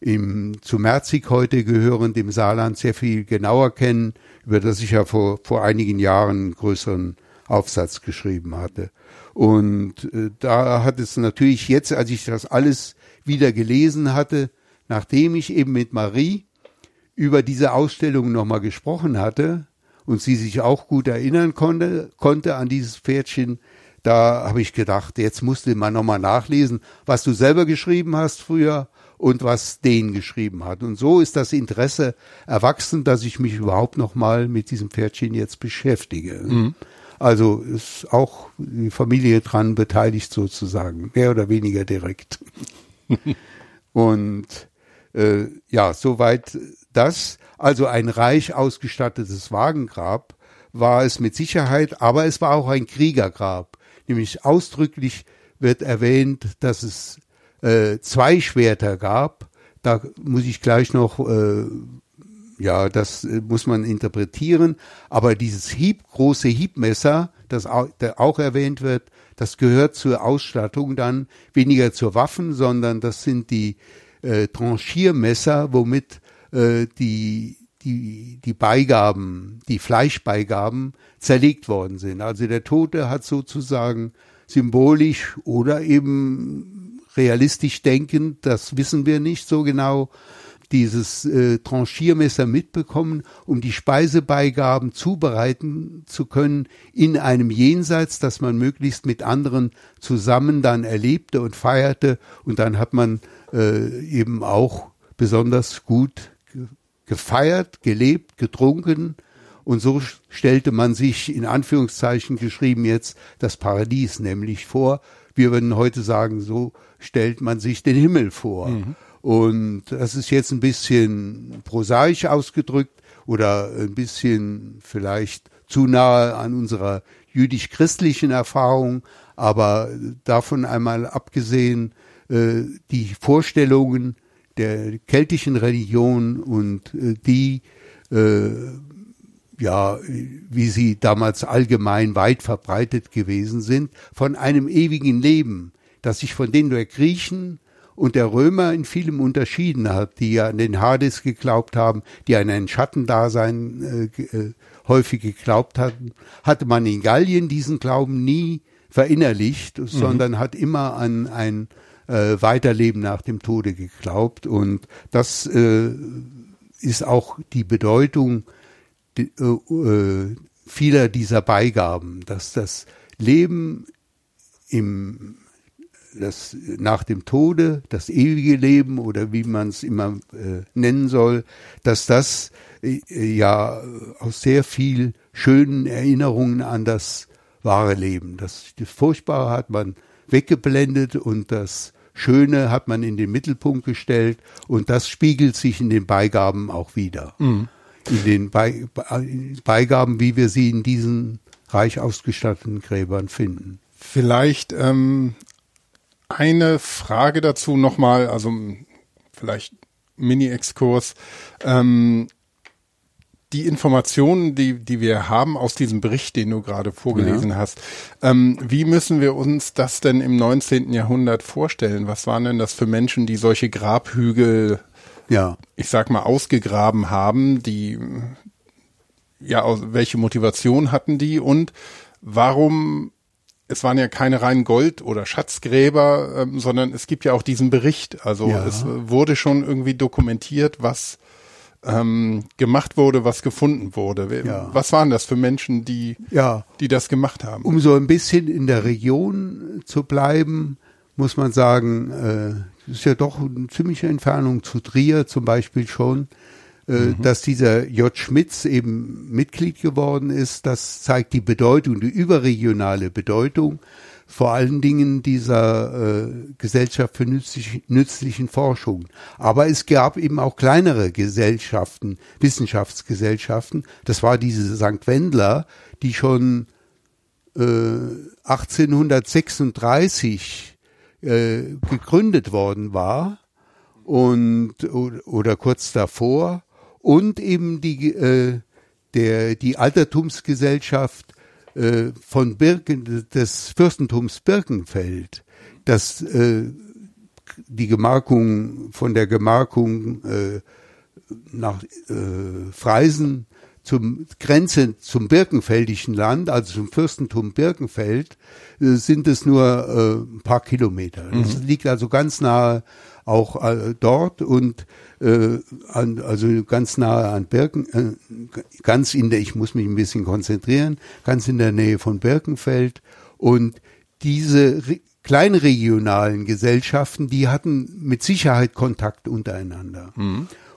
im zu Merzig heute gehören, dem Saarland sehr viel genauer kennen, über das ich ja vor, vor einigen Jahren einen größeren Aufsatz geschrieben hatte. Und äh, da hat es natürlich jetzt, als ich das alles wieder gelesen hatte, nachdem ich eben mit Marie über diese Ausstellung nochmal gesprochen hatte und sie sich auch gut erinnern konnte, konnte an dieses Pferdchen, da habe ich gedacht, jetzt musst du mal nochmal nachlesen, was du selber geschrieben hast früher und was den geschrieben hat. Und so ist das Interesse erwachsen, dass ich mich überhaupt noch mal mit diesem Pferdchen jetzt beschäftige. Mhm. Also ist auch die Familie dran beteiligt sozusagen, mehr oder weniger direkt. [laughs] und äh, ja, soweit das. Also ein reich ausgestattetes Wagengrab war es mit Sicherheit, aber es war auch ein Kriegergrab. Nämlich ausdrücklich wird erwähnt, dass es äh, zwei Schwerter gab. Da muss ich gleich noch, äh, ja, das äh, muss man interpretieren. Aber dieses Hieb, große Hiebmesser, das auch, auch erwähnt wird, das gehört zur Ausstattung dann weniger zur Waffen, sondern das sind die äh, Tranchiermesser, womit äh, die die, die Beigaben, die Fleischbeigaben zerlegt worden sind. Also der Tote hat sozusagen symbolisch oder eben realistisch denkend, das wissen wir nicht so genau, dieses äh, Tranchiermesser mitbekommen, um die Speisebeigaben zubereiten zu können in einem Jenseits, das man möglichst mit anderen zusammen dann erlebte und feierte. Und dann hat man äh, eben auch besonders gut gefeiert, gelebt, getrunken. Und so stellte man sich in Anführungszeichen geschrieben jetzt das Paradies nämlich vor. Wir würden heute sagen, so stellt man sich den Himmel vor. Mhm. Und das ist jetzt ein bisschen prosaisch ausgedrückt oder ein bisschen vielleicht zu nahe an unserer jüdisch-christlichen Erfahrung, aber davon einmal abgesehen, äh, die Vorstellungen der keltischen Religion und äh, die, äh, ja, wie sie damals allgemein weit verbreitet gewesen sind, von einem ewigen Leben, das sich von denen der Griechen und der Römer in vielem unterschieden hat, die ja an den Hades geglaubt haben, die an ein Schattendasein äh, äh, häufig geglaubt hatten, hatte man in Gallien diesen Glauben nie verinnerlicht, mhm. sondern hat immer an ein äh, Weiterleben nach dem Tode geglaubt. Und das äh, ist auch die Bedeutung die, äh, äh vieler dieser Beigaben, dass das Leben im das nach dem Tode, das ewige Leben oder wie man es immer äh, nennen soll, dass das äh, ja aus sehr viel schönen Erinnerungen an das wahre Leben. Das, das Furchtbare hat man weggeblendet und das Schöne hat man in den Mittelpunkt gestellt und das spiegelt sich in den Beigaben auch wieder. Mhm. In den Be Beigaben, wie wir sie in diesen reich ausgestatteten Gräbern finden. Vielleicht ähm, eine Frage dazu nochmal, also vielleicht Mini-Exkurs. Ähm, die Informationen, die, die wir haben aus diesem Bericht, den du gerade vorgelesen ja. hast, ähm, wie müssen wir uns das denn im 19. Jahrhundert vorstellen? Was waren denn das für Menschen, die solche Grabhügel, ja. ich sag mal, ausgegraben haben, die, ja, welche Motivation hatten die und warum es waren ja keine reinen Gold- oder Schatzgräber, ähm, sondern es gibt ja auch diesen Bericht. Also Ja. es äh, wurde schon irgendwie dokumentiert, was ähm, gemacht wurde, was gefunden wurde. Ja. Was waren das für Menschen, die, Ja, die das gemacht haben? um so ein bisschen in der Region zu bleiben, muss man sagen, äh, ist ja doch eine ziemliche Entfernung zu Trier zum Beispiel schon, äh, dass dieser J. Schmitz eben Mitglied geworden ist. Das zeigt die Bedeutung, die überregionale Bedeutung vor allen Dingen dieser äh, Gesellschaft für nützlich, nützlichen Forschung. Aber es gab eben auch kleinere Gesellschaften, Wissenschaftsgesellschaften. Das war diese St. Wendler, die schon äh, 1836 äh, gegründet worden war und oder, kurz davor und eben die äh, der die Altertumsgesellschaft äh, von Birken des Fürstentums Birkenfeld, das äh, die Gemarkung von der Gemarkung äh, nach äh, Freisen zum Grenze zum Birkenfeldischen Land, also zum Fürstentum Birkenfeld, äh, sind es nur äh, ein paar Kilometer. Es liegt also ganz nahe auch äh, dort und äh, an, also ganz nahe an Birken, äh, ganz in der, ich muss mich ein bisschen konzentrieren, ganz in der Nähe von Birkenfeld und diese re kleinregionalen Gesellschaften, die hatten mit Sicherheit Kontakt untereinander.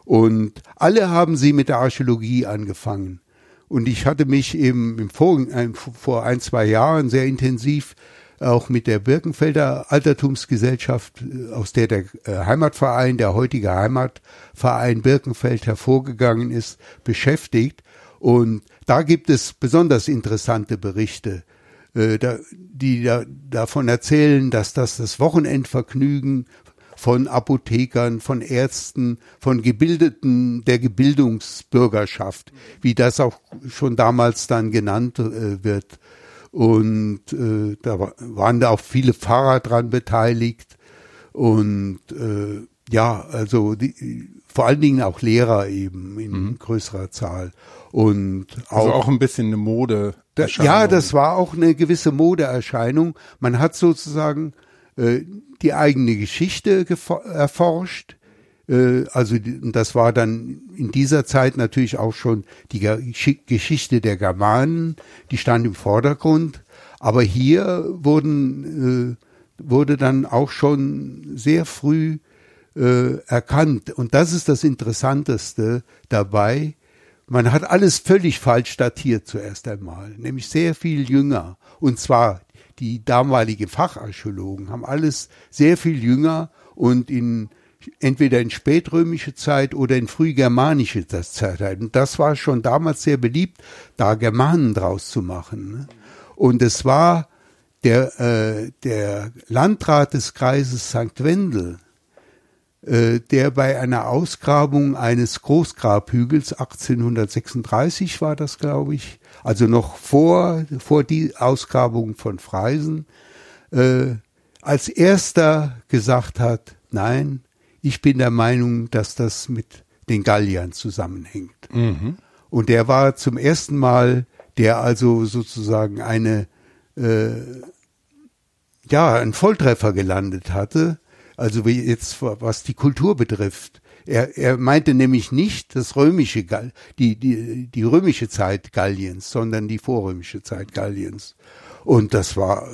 Und alle haben sie mit der Archäologie angefangen. Und ich hatte mich eben im Vor, ein, vor ein, zwei Jahren sehr intensiv auch mit der Birkenfelder Altertumsgesellschaft, äh, aus der der äh, Heimatverein, der heutige Heimatverein Birkenfeld hervorgegangen ist, beschäftigt. Und da gibt es besonders interessante Berichte, äh, die da, davon erzählen, dass das das Wochenendvergnügen von Apothekern, von Ärzten, von Gebildeten der Gebildungsbürgerschaft, wie das auch schon damals dann genannt wird. Und äh, da wa- waren da auch viele Pfarrer dran beteiligt und äh, ja, also die, vor allen Dingen auch Lehrer eben in größerer Zahl und also auch ein bisschen eine Mode. da, ja, das war auch eine gewisse Modeerscheinung. Man hat sozusagen äh, die eigene Geschichte erforscht. Äh, also das war dann in dieser Zeit natürlich auch schon die Ge- Geschichte der Germanen, die stand im Vordergrund. Aber hier wurden, äh, wurde dann auch schon sehr früh äh, erkannt. Und das ist das Interessanteste dabei. Man hat alles völlig falsch datiert zuerst einmal, nämlich sehr viel jünger. Und zwar die damaligen Facharchäologen haben alles sehr viel jünger und in entweder in spätrömische Zeit oder in frühgermanische Zeit. Und das war schon damals sehr beliebt, da Germanen draus zu machen. Ne? Und es war der, äh, der Landrat des Kreises St. Wendel, äh, der bei einer Ausgrabung eines Großgrabhügels 1836 war das, glaube ich, also noch vor, vor die Ausgrabung von Freisen, äh, als erster gesagt hat, nein, ich bin der Meinung, dass das mit den Galliern zusammenhängt. Und der war zum ersten Mal, der also sozusagen eine, äh, ja, einen Volltreffer gelandet hatte, also wie jetzt was die Kultur betrifft. Er, er meinte nämlich nicht das römische Gall, die, die, die römische Zeit Galliens, sondern die vorrömische Zeit Galliens. Und das war,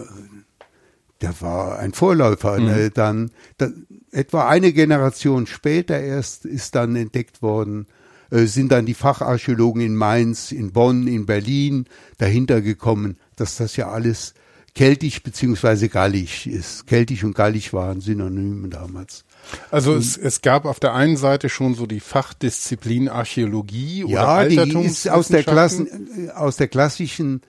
der war ein Vorläufer. Ne? Dann, dann etwa eine Generation später erst ist dann entdeckt worden, äh, sind dann die Facharchäologen in Mainz, in Bonn, in Berlin dahinter gekommen, dass das ja alles keltisch beziehungsweise gallisch ist. Keltisch und gallisch waren Synonyme damals. Also es, es gab auf der einen Seite schon so die Fachdisziplin Archäologie oder Ja, die ist aus der. Klassen, äh, aus der klassischen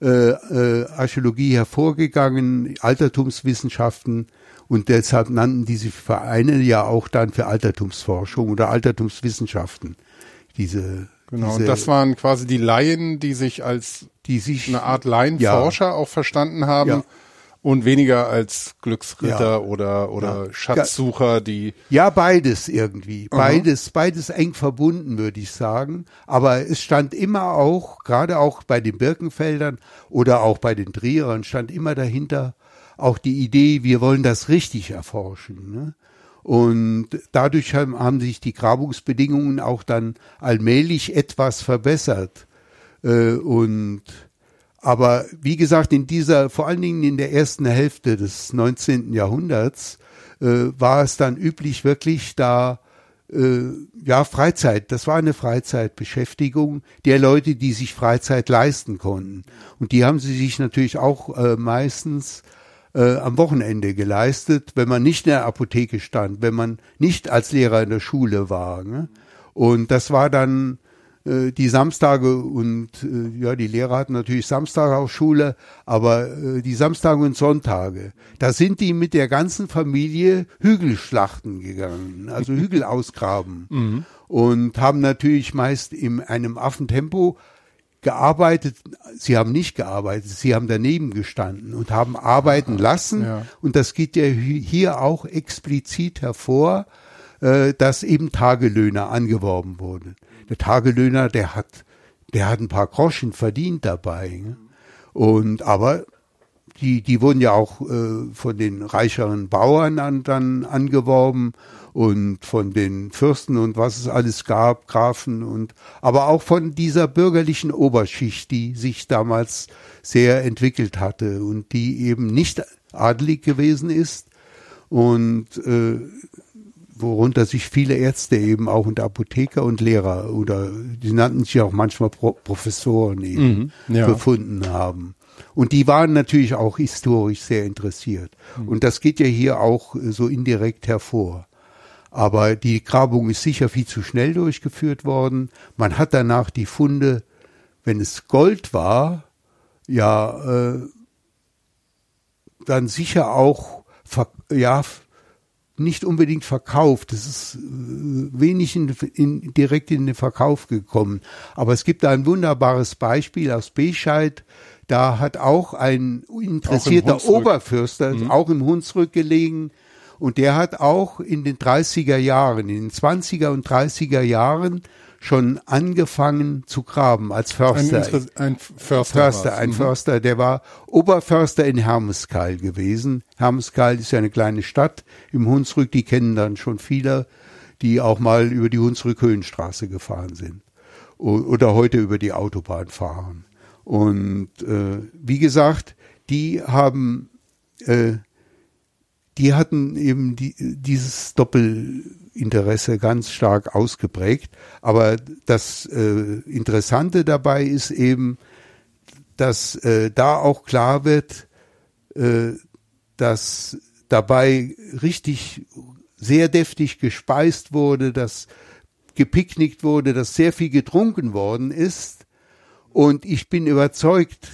äh, äh, Archäologie hervorgegangen, Altertumswissenschaften und deshalb nannten diese Vereine ja auch dann für Altertumsforschung oder Altertumswissenschaften. Diese, Genau, diese und das waren quasi die Laien, die sich als die sich eine Art Laienforscher auch verstanden haben Ja. Und weniger als Glücksritter ja. oder, oder ja. Schatzsucher, die. Ja, beides irgendwie. Beides, mhm. beides eng verbunden, würde ich sagen. Aber es stand immer auch, gerade auch bei den Birkenfeldern oder auch bei den Trierern, stand immer dahinter auch die Idee, wir wollen das richtig erforschen. Ne? Und dadurch haben, haben sich die Grabungsbedingungen auch dann allmählich etwas verbessert. Äh, und aber wie gesagt, in dieser, vor allen Dingen in der ersten Hälfte des 19. Jahrhunderts, äh, war es dann üblich, wirklich da, äh, ja, Freizeit, das war eine Freizeitbeschäftigung der Leute, die sich Freizeit leisten konnten. Und die haben sie sich natürlich auch äh, meistens äh, am Wochenende geleistet, wenn man nicht in der Apotheke stand, wenn man nicht als Lehrer in der Schule war. Ne? Und das war dann äh, die Samstage und äh, ja, die Lehrer hatten natürlich Samstage auch Schule, aber äh, die Samstage und Sonntage, da sind die mit der ganzen Familie Hügelschlachten gegangen, also [laughs] Hügel ausgraben mhm. und haben natürlich meist in einem Affentempo gearbeitet, sie haben nicht gearbeitet, sie haben daneben gestanden und haben arbeiten lassen. Ja. Und das geht ja hier auch explizit hervor, äh, dass eben Tagelöhner angeworben wurden. Der Tagelöhner, der hat, der hat ein paar Groschen verdient dabei. Ne? Und aber die, die wurden ja auch äh, von den reicheren Bauern an, dann angeworben und von den Fürsten und was es alles gab, Grafen und aber auch von dieser bürgerlichen Oberschicht, die sich damals sehr entwickelt hatte und die eben nicht adelig gewesen ist und äh, worunter sich viele Ärzte eben auch und Apotheker und Lehrer oder die nannten sich auch manchmal Pro Professoren eben mhm, ja. befunden haben. Und die waren natürlich auch historisch sehr interessiert. Mhm. Und das geht ja hier auch so indirekt hervor. Aber die Grabung ist sicher viel zu schnell durchgeführt worden. Man hat danach die Funde, wenn es Gold war, ja, äh, dann sicher auch, ja, nicht unbedingt verkauft. Es ist äh, wenig in, in, direkt in den Verkauf gekommen. Aber es gibt da ein wunderbares Beispiel aus Bescheid. Da hat auch ein interessierter auch Oberfürster, mhm. auch im Hunsrück gelegen, und der hat auch in den 30er Jahren, in den 20er und 30er Jahren schon angefangen zu graben als Förster. Ein, ein Förster, Förster ein mhm. Förster, der war Oberförster in Hermeskeil gewesen. Hermeskeil ist ja eine kleine Stadt im Hunsrück, die kennen dann schon viele, die auch mal über die Hunsrück-Höhenstraße gefahren sind oder heute über die Autobahn fahren. Und äh, wie gesagt, die haben äh, die hatten eben die, dieses Doppelinteresse ganz stark ausgeprägt. Aber das äh, Interessante dabei ist eben, dass äh, da auch klar wird, äh, dass dabei richtig sehr deftig gespeist wurde, dass gepicknickt wurde, dass sehr viel getrunken worden ist. Und ich bin überzeugt,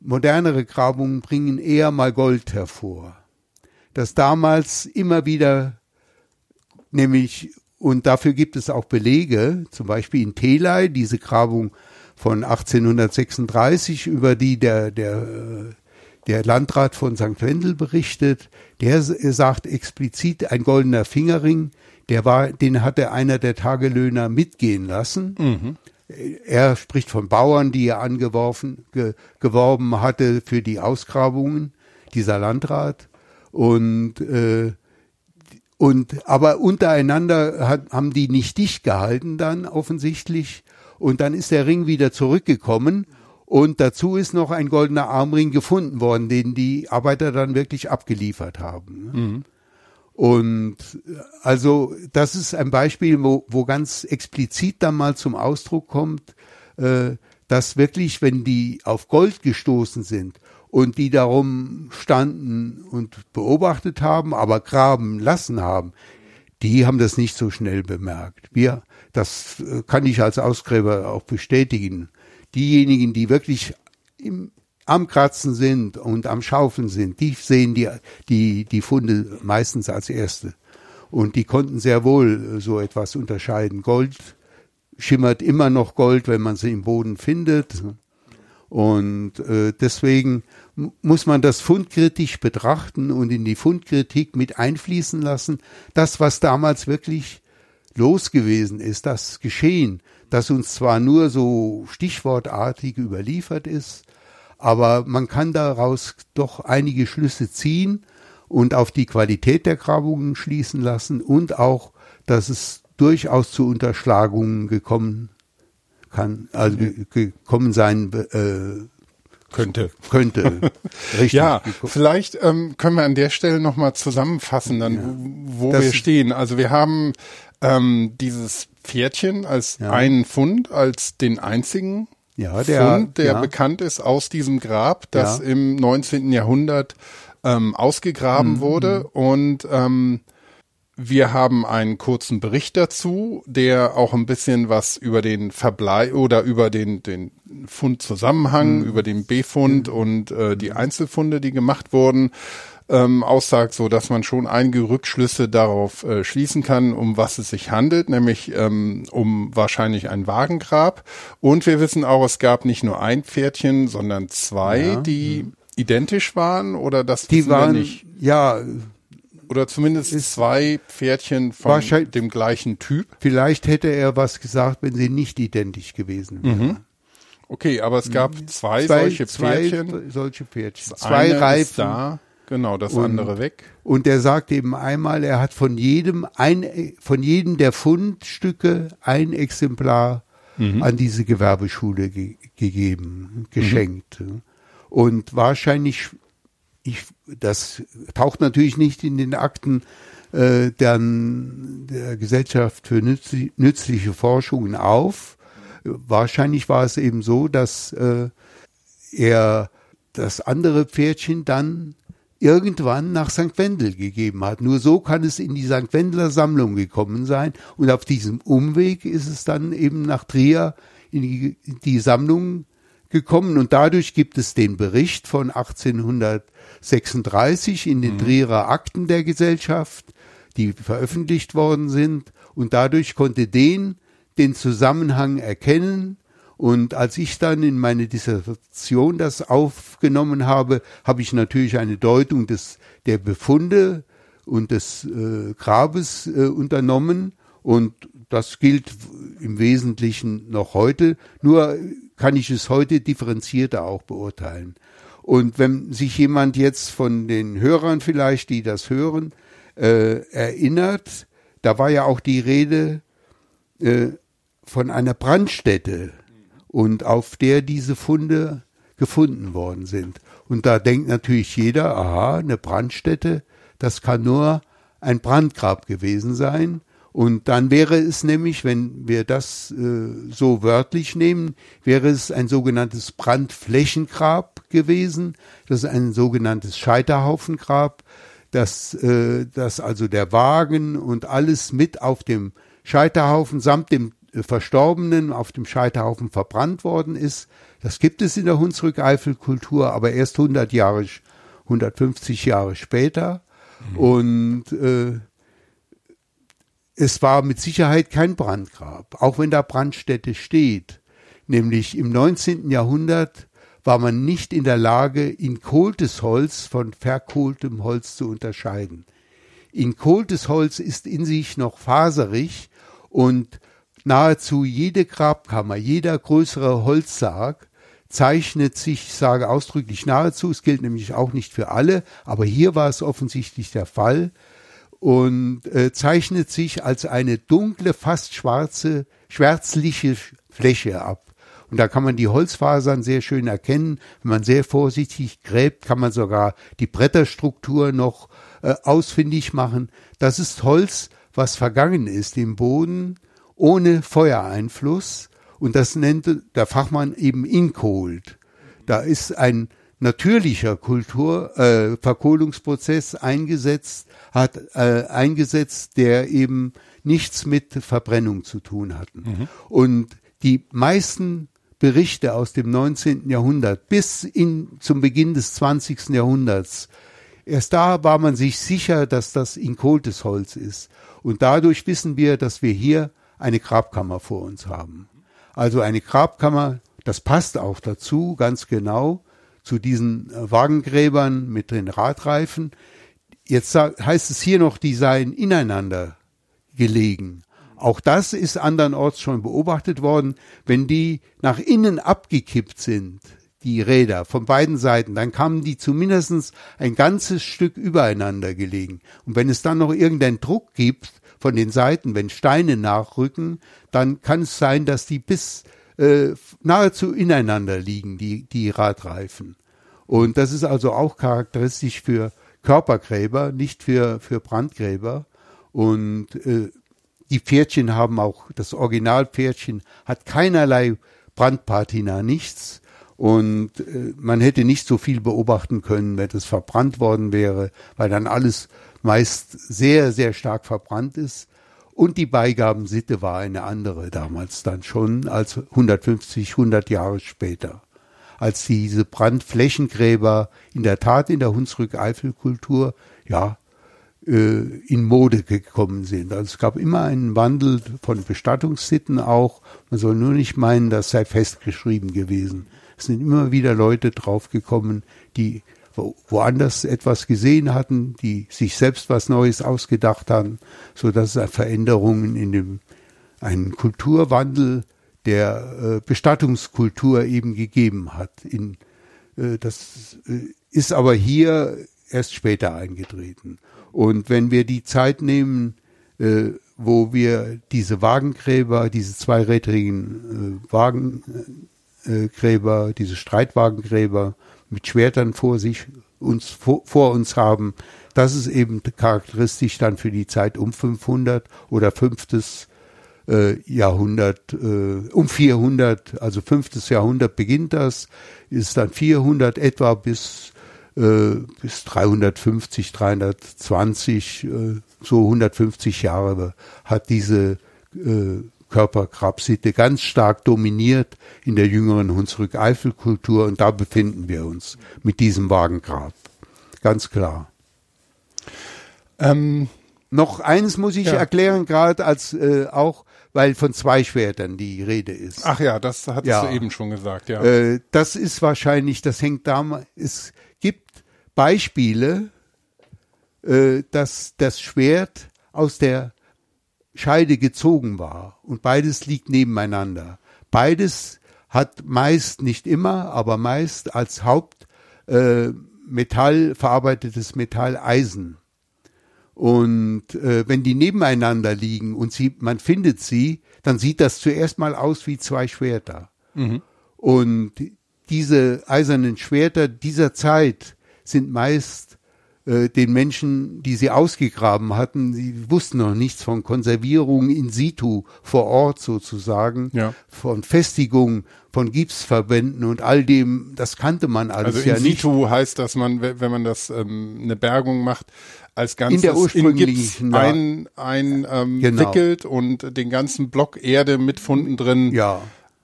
modernere Grabungen bringen eher mal Gold hervor dass damals immer wieder, nämlich, und dafür gibt es auch Belege, zum Beispiel in Telei, diese Grabung von 1836, über die der, der, der Landrat von St. Wendel berichtet, der sagt explizit, ein goldener Fingerring, der war, den hatte einer der Tagelöhner mitgehen lassen. Mhm. Er spricht von Bauern, die er angeworfen, ge, geworben hatte für die Ausgrabungen, dieser Landrat. Und, äh, und aber untereinander hat, haben die nicht dicht gehalten dann offensichtlich. Und dann ist der Ring wieder zurückgekommen. Und dazu ist noch ein goldener Armring gefunden worden, den die Arbeiter dann wirklich abgeliefert haben. Ne? Mhm. Und also das ist ein Beispiel, wo, wo ganz explizit dann mal zum Ausdruck kommt, äh, dass wirklich, wenn die auf Gold gestoßen sind und die darum standen und beobachtet haben, aber graben lassen haben, die haben das nicht so schnell bemerkt. Wir, das äh, kann ich als Ausgräber auch bestätigen. Diejenigen, die wirklich im, am Kratzen sind und am Schaufeln sind, die sehen die, die, die Funde meistens als erste. Und die konnten sehr wohl so etwas unterscheiden. Gold schimmert immer noch Gold, wenn man sie im Boden findet. Und äh, deswegen muss man das fundkritisch betrachten und in die Fundkritik mit einfließen lassen. Das, was damals wirklich los gewesen ist, das Geschehen, das uns zwar nur so stichwortartig überliefert ist, aber man kann daraus doch einige Schlüsse ziehen und auf die Qualität der Grabungen schließen lassen und auch, dass es durchaus zu Unterschlagungen gekommen kann, also gekommen sein äh, könnte. Könnte. [laughs] Richtig. ja, vielleicht ähm, können wir an der Stelle nochmal zusammenfassen, dann, ja. wo das wir stehen. Also wir haben ähm, dieses Pferdchen als ja. einen Fund, als den einzigen ja, der, Fund, der ja. bekannt ist aus diesem Grab, das im 19. Jahrhundert ähm, ausgegraben mhm. wurde. Mhm. Und ähm, wir haben einen kurzen Bericht dazu, der auch ein bisschen was über den Verblei oder über den, den Fundzusammenhang, mhm. über den Befund mhm. und äh, die Einzelfunde, die gemacht wurden, ähm, aussagt, so dass man schon einige Rückschlüsse darauf äh, schließen kann, um was es sich handelt, nämlich ähm, um wahrscheinlich ein Wagengrab. Und wir wissen auch, es gab nicht nur ein Pferdchen, sondern zwei, ja. die mhm. identisch waren oder das die waren, nicht. Ja, oder zumindest zwei Pferdchen von dem gleichen Typ. Vielleicht hätte er was gesagt, wenn sie nicht identisch gewesen wären. Mhm. Okay, aber es gab mhm. zwei, zwei solche Pferdchen. Zwei solche Pferdchen. Das zwei Reifen. da, genau, das und, andere weg. Und er sagt eben einmal, er hat von jedem ein, von jedem der Fundstücke ein Exemplar mhm. an diese Gewerbeschule ge gegeben, geschenkt. Mhm. Und wahrscheinlich ich, das taucht natürlich nicht in den Akten äh, dann der Gesellschaft für nützlich, nützliche Forschungen auf. Wahrscheinlich war es eben so, dass äh, er das andere Pferdchen dann irgendwann nach St. Wendel gegeben hat. Nur so kann es in die St. Wendeler Sammlung gekommen sein. Und auf diesem Umweg ist es dann eben nach Trier in die, in die Sammlung gekommen. Und dadurch gibt es den Bericht von 1800 36 in den mhm. Trierer Akten der Gesellschaft, die veröffentlicht worden sind. Und dadurch konnte den den Zusammenhang erkennen. Und als ich dann in meine Dissertation das aufgenommen habe, habe ich natürlich eine Deutung des, der Befunde und des äh, Grabes äh, unternommen. Und das gilt im Wesentlichen noch heute. Nur kann ich es heute differenzierter auch beurteilen. Und wenn sich jemand jetzt von den Hörern vielleicht, die das hören, äh, erinnert, da war ja auch die Rede äh, von einer Brandstätte und auf der diese Funde gefunden worden sind. Und da denkt natürlich jeder, aha, eine Brandstätte, das kann nur ein Brandgrab gewesen sein. Und dann wäre es nämlich, wenn wir das äh, so wörtlich nehmen, wäre es ein sogenanntes Brandflächengrab gewesen. Das ist ein sogenanntes Scheiterhaufengrab, dass, äh, dass also der Wagen und alles mit auf dem Scheiterhaufen samt dem äh, Verstorbenen auf dem Scheiterhaufen verbrannt worden ist. Das gibt es in der Hunsrück-Eifel-Kultur, aber erst 100 Jahre, 150 Jahre später. Mhm. Und äh, es war mit Sicherheit kein Brandgrab, auch wenn da Brandstätte steht. Nämlich im 19. Jahrhundert war man nicht in der Lage, inkohltes Holz von verkohltem Holz zu unterscheiden. Inkohltes Holz ist in sich noch faserig und nahezu jede Grabkammer, jeder größere Holzsarg zeichnet sich, ich sage ausdrücklich nahezu, es gilt nämlich auch nicht für alle, aber hier war es offensichtlich der Fall, und äh, zeichnet sich als eine dunkle, fast schwarze, schwärzliche Fläche ab. Und da kann man die Holzfasern sehr schön erkennen. Wenn man sehr vorsichtig gräbt, kann man sogar die Bretterstruktur noch äh, ausfindig machen. Das ist Holz, was vergangen ist im Boden, ohne Feuereinfluss. Und das nennt der Fachmann eben Inkohlt. Da ist ein natürlicher Kultur, äh, Verkohlungsprozess eingesetzt, hat äh, eingesetzt, der eben nichts mit Verbrennung zu tun hatten. Mhm. Und die meisten Berichte aus dem 19. Jahrhundert bis in, zum Beginn des 20. Jahrhunderts, erst da war man sich sicher, dass das inkohltes Holz ist. Und dadurch wissen wir, dass wir hier eine Grabkammer vor uns haben. Also eine Grabkammer das passt auch dazu, ganz genau, zu diesen äh, Wagengräbern mit den Radreifen. Jetzt heißt es hier noch, die seien ineinander gelegen. Auch das ist andernorts schon beobachtet worden. Wenn die nach innen abgekippt sind, die Räder von beiden Seiten, dann kamen die zumindest ein ganzes Stück übereinander gelegen. Und wenn es dann noch irgendeinen Druck gibt von den Seiten, wenn Steine nachrücken, dann kann es sein, dass die bis äh, nahezu ineinander liegen, die, die Radreifen. Und das ist also auch charakteristisch für Körpergräber, nicht für, für Brandgräber. Und äh, die Pferdchen haben auch, das Originalpferdchen hat keinerlei Brandpatina, nichts. Und äh, man hätte nicht so viel beobachten können, wenn es verbrannt worden wäre, weil dann alles meist sehr, sehr stark verbrannt ist. Und die Beigabensitte war eine andere damals dann schon als 150, 100 Jahre später. Als diese Brandflächengräber in der Tat in der Hunsrück-Eifel-Kultur, ja, äh, in Mode gekommen sind. Also es gab immer einen Wandel von Bestattungssitten auch. Man soll nur nicht meinen, das sei festgeschrieben gewesen. Es sind immer wieder Leute draufgekommen, die woanders etwas gesehen hatten, die sich selbst was Neues ausgedacht haben, so dass es Veränderungen in dem einen Kulturwandel der äh, Bestattungskultur eben gegeben hat. In, äh, das äh, ist aber hier erst später eingetreten. Und wenn wir die Zeit nehmen, wo wir diese Wagengräber, diese zweirädrigen Wagengräber, diese Streitwagengräber mit Schwertern vor sich uns vor, vor uns haben. Das ist eben charakteristisch dann für die Zeit um 500 oder fünftes äh, Jahrhundert, äh, um 400, also fünftes Jahrhundert beginnt das, ist dann 400 etwa bis äh, bis 350, 320, äh, so 150 Jahre hat diese Körpergrabsitte ganz stark dominiert in der jüngeren Hunsrück-Eifel-Kultur und da befinden wir uns mit diesem Wagengrab. Ganz klar. Ähm, Noch eines muss ich ja. erklären, gerade als äh, auch, weil von zwei Schwertern die Rede ist. Ach ja, das hattest ja. du eben schon gesagt, ja. Äh, das ist wahrscheinlich, das hängt da, es gibt Beispiele, äh, dass das Schwert aus der Scheide gezogen war und beides liegt nebeneinander. Beides hat meist, nicht immer, aber meist als Hauptmetall, äh, verarbeitetes Metall Eisen. Und äh, wenn die nebeneinander liegen und sie, man findet sie, dann sieht das zuerst mal aus wie zwei Schwerter. Mhm. Und diese eisernen Schwerter dieser Zeit sind meist äh, den Menschen, die sie ausgegraben hatten, sie wussten noch nichts von Konservierung in situ vor Ort sozusagen, ja. von Festigung, von Gipsverbänden und all dem, das kannte man alles also ja nicht. Also in situ heißt, dass man, wenn man das ähm, eine Bergung macht, als Ganzes in, der ursprünglichen, in Gips ein, ein ähm, genau. wickelt und den ganzen Block Erde mit Funden drin ja.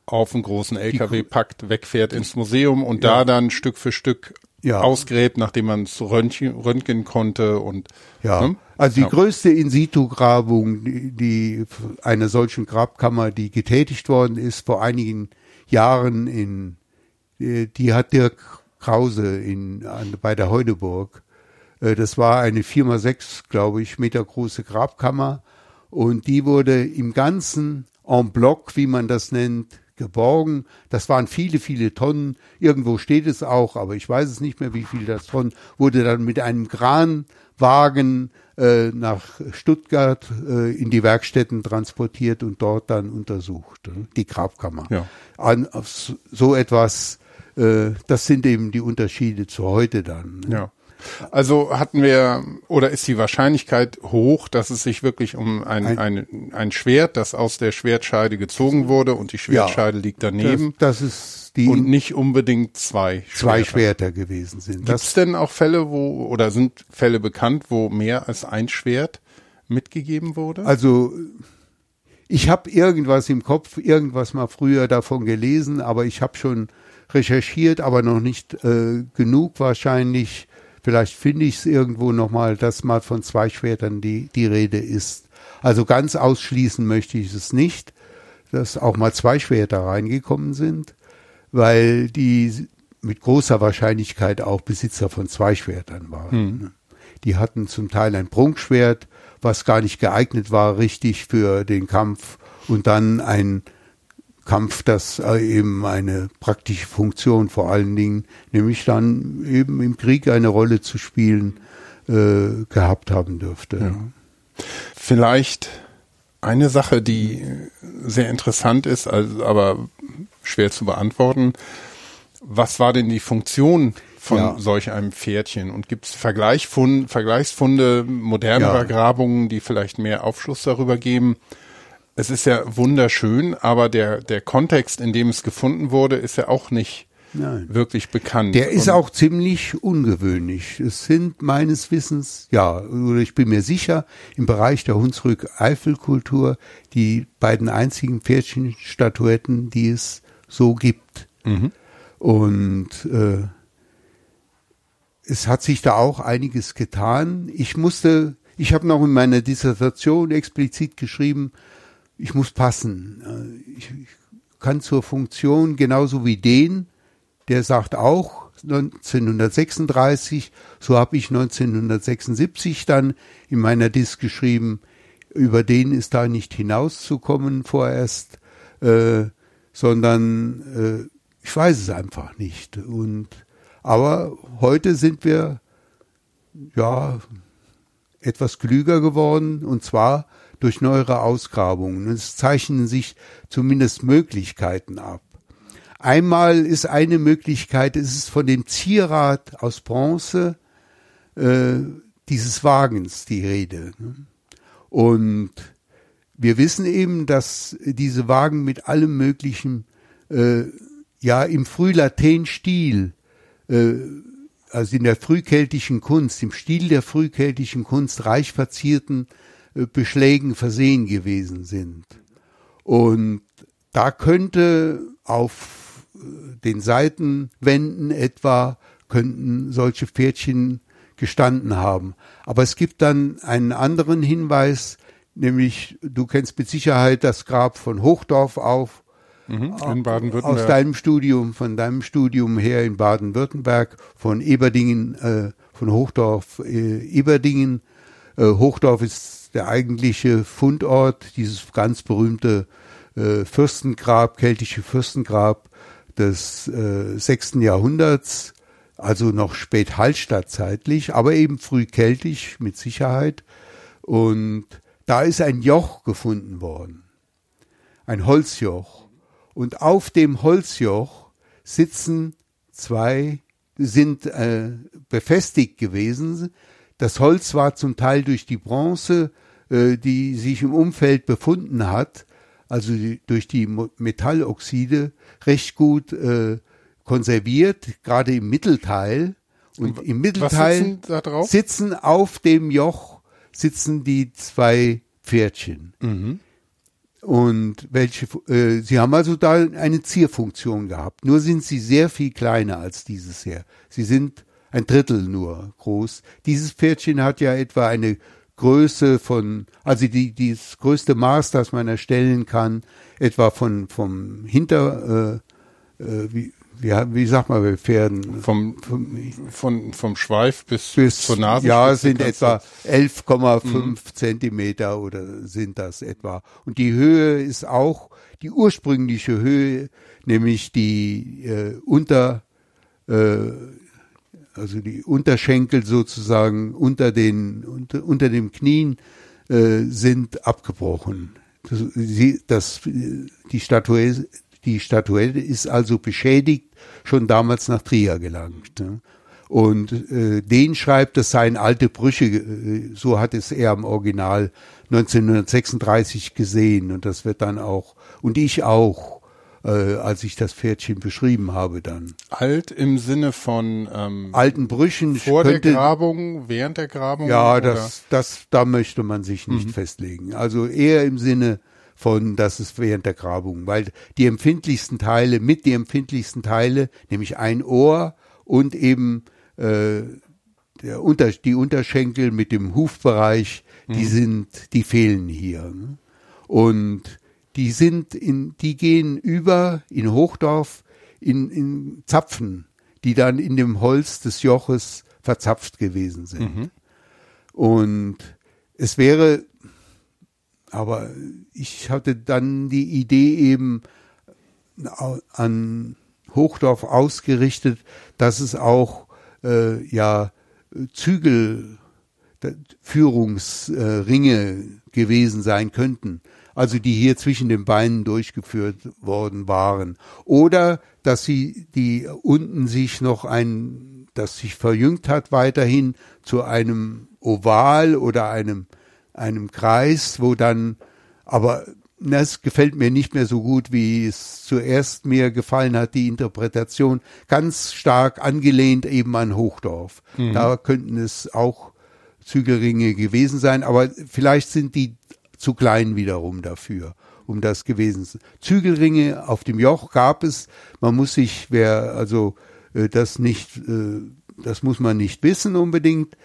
auf einen großen LKW packt, wegfährt ins Museum und ja. da dann Stück für Stück ja. ausgräbt, nachdem man es röntgen, röntgen konnte und ja. Ne? Also die ja. größte In-situ-Grabung, die, die einer solchen Grabkammer, die getätigt worden ist vor einigen Jahren in, die hat Dirk Krause in, an, bei der Heudeburg. Äh, das war eine 4 mal 6, glaube ich, Meter große Grabkammer und die wurde im Ganzen en bloc, wie man das nennt, geborgen. Das waren viele, viele Tonnen. Irgendwo steht es auch, aber ich weiß es nicht mehr, wie viel das Tonnen. Wurde dann mit einem Kranwagen äh, nach Stuttgart äh, in die Werkstätten transportiert und dort dann untersucht. Äh, die Grabkammer. Ja. An, so etwas, äh, das sind eben die Unterschiede zu heute dann. Ne? Ja. Also hatten wir, oder ist die Wahrscheinlichkeit hoch, dass es sich wirklich um ein, ein, ein, ein Schwert, das aus der Schwertscheide gezogen wurde und die Schwertscheide ja, liegt daneben. Das, das ist die. Und nicht unbedingt zwei Schwerter. Zwei Schwerter gewesen sind. Gibt es denn auch Fälle, wo, oder sind Fälle bekannt, wo mehr als ein Schwert mitgegeben wurde? Also, ich habe irgendwas im Kopf, irgendwas mal früher davon gelesen, aber ich habe schon recherchiert, aber noch nicht äh, genug wahrscheinlich Vielleicht finde ich es irgendwo nochmal, dass mal von zwei Schwertern die, die Rede ist. Also ganz ausschließen möchte ich es nicht, dass auch mal zwei Schwerter reingekommen sind. weil die mit großer Wahrscheinlichkeit auch Besitzer von zwei Schwertern waren. Hm. Die hatten zum Teil ein Prunkschwert, was gar nicht geeignet war, richtig für den Kampf, und dann ein Kampf, das äh, eben eine praktische Funktion vor allen Dingen, nämlich dann eben im Krieg eine Rolle zu spielen, äh, gehabt haben dürfte. Ja. Vielleicht eine Sache, die sehr interessant ist, also aber schwer zu beantworten. Was war denn die Funktion von Ja. solch einem Pferdchen? Und gibt es Vergleichsfunde modernerer Ja. Grabungen, die vielleicht mehr Aufschluss darüber geben? Es ist ja wunderschön, aber der, der Kontext, in dem es gefunden wurde, ist ja auch nicht Nein. wirklich bekannt. Der ist auch ziemlich ungewöhnlich. Es sind meines Wissens, ja, oder ich bin mir sicher, im Bereich der Hunsrück-Eifelkultur die beiden einzigen Pferdchenstatuetten, die es so gibt. Mhm. Und äh, es hat sich da auch einiges getan. Ich musste, ich habe noch in meiner Dissertation explizit geschrieben, ich muss passen. Äh, Ich, ich kann zur Funktion genauso wie den, der sagt auch 1936, so habe ich 1976 dann in meiner Dis geschrieben, über den ist da nicht hinauszukommen vorerst, äh, sondern äh, ich weiß es einfach nicht. Und aber heute sind wir ja etwas klüger geworden und zwar durch neuere Ausgrabungen. Es zeichnen sich zumindest Möglichkeiten ab. Einmal ist eine Möglichkeit, es ist von dem Zierrad aus Bronze äh, dieses Wagens die Rede. ne? Und wir wissen eben, dass diese Wagen mit allem möglichen, äh, ja, im Frühlateinstil, äh, also in der frühkeltischen Kunst, im Stil der frühkeltischen Kunst reich verzierten Beschlägen versehen gewesen sind. Und da könnte auf äh, den Seitenwänden etwa könnten solche Pferdchen gestanden haben. Aber es gibt dann einen anderen Hinweis, nämlich du kennst mit Sicherheit das Grab von Hochdorf auf, Mhm. In aus Baden-Württemberg. deinem Studium, von deinem Studium her in Baden-Württemberg, von Eberdingen, äh, von Hochdorf, äh, Eberdingen. Äh, Hochdorf ist der eigentliche Fundort, dieses ganz berühmte äh, Fürstengrab, keltische Fürstengrab des äh, 6. Jahrhunderts, also noch spät Hallstattzeitlich, aber eben früh keltisch mit Sicherheit. Und da ist ein Joch gefunden worden, ein Holzjoch. Und auf dem Holzjoch sitzen zwei, sind äh, befestigt gewesen. Das Holz war zum Teil durch die Bronze, die sich im Umfeld befunden hat, also durch die Metalloxide, recht gut äh, konserviert, gerade im Mittelteil. Und im Mittelteil sitzen sitzen auf dem Joch sitzen die zwei Pferdchen. Mhm. Und welche, äh, sie haben also da eine Zierfunktion gehabt. Nur sind sie sehr viel kleiner als dieses hier. Sie sind ein Drittel nur groß. Dieses Pferdchen hat ja etwa eine Größe von, also die, die das größte Maß, das man erstellen kann, etwa von, vom Hinter, äh, äh, wie, wie, wie sagt man bei Pferden? Vom, von, vom Schweif bis, bis zur Nase. ja, sind etwa 11,5 Zentimeter oder sind das etwa. Und die Höhe ist auch die ursprüngliche Höhe, nämlich die äh, unter äh, also die Unterschenkel sozusagen unter den unter, unter dem Knien äh, sind abgebrochen. Das, sie, das, die Statue die Statuette ist also beschädigt, schon damals nach Trier gelangt. Ne? Und äh, den schreibt, das seien alte Brüche, äh, so hat es er im Original 1936 gesehen und das wird dann auch, und ich auch, äh, als ich das Pferdchen beschrieben habe dann. Alt im Sinne von ähm, Alten Brüchen vor könnte, der Grabung, während der Grabung? ja, oder? das, das, da möchte man sich nicht festlegen. Also eher im Sinne von, dass es während der Grabung, weil die empfindlichsten Teile, mit die empfindlichsten Teile, nämlich ein Ohr und eben äh, der Unter, die Unterschenkel mit dem Hufbereich, die sind, die fehlen hier. Ne? Und die sind in, die gehen über in Hochdorf in, in Zapfen, die dann in dem Holz des Joches verzapft gewesen sind. Mhm. Und es wäre, aber ich hatte dann die Idee eben an Hochdorf ausgerichtet, dass es auch äh, ja Zügelführungsringe gewesen sein könnten, also die hier zwischen den Beinen durchgeführt worden waren. Oder dass sie die unten sich noch ein, das sich verjüngt hat weiterhin zu einem Oval oder einem, einem Kreis, wo dann, aber das gefällt mir nicht mehr so gut, wie es zuerst mir gefallen hat, die Interpretation, ganz stark angelehnt eben an Hochdorf. Mhm. Da könnten es auch Zügelringe gewesen sein, aber vielleicht sind die zu klein wiederum dafür, um das gewesen zu Zügelringe auf dem Joch gab es, man muss sich, wer also äh, das nicht, äh, das muss man nicht wissen unbedingt,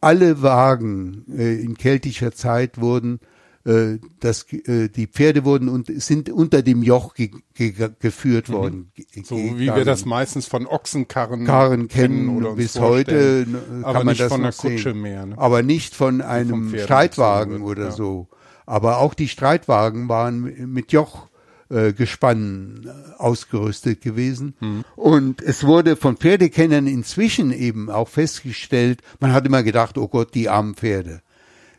alle Wagen äh, in keltischer Zeit wurden, äh, das, äh, die Pferde wurden und sind unter dem Joch ge ge geführt mhm. worden. So wie wir das meistens von Ochsenkarren Karren kennen oder bis heute kann aber man das von einer Kutsche mehr. Ne? Aber nicht von einem Streitwagen oder ja. so. Aber auch die Streitwagen waren mit Joch äh, Gespann äh, ausgerüstet gewesen. Mhm. Und es wurde von Pferdekennern inzwischen eben auch festgestellt, man hat immer gedacht, oh Gott, die armen Pferde.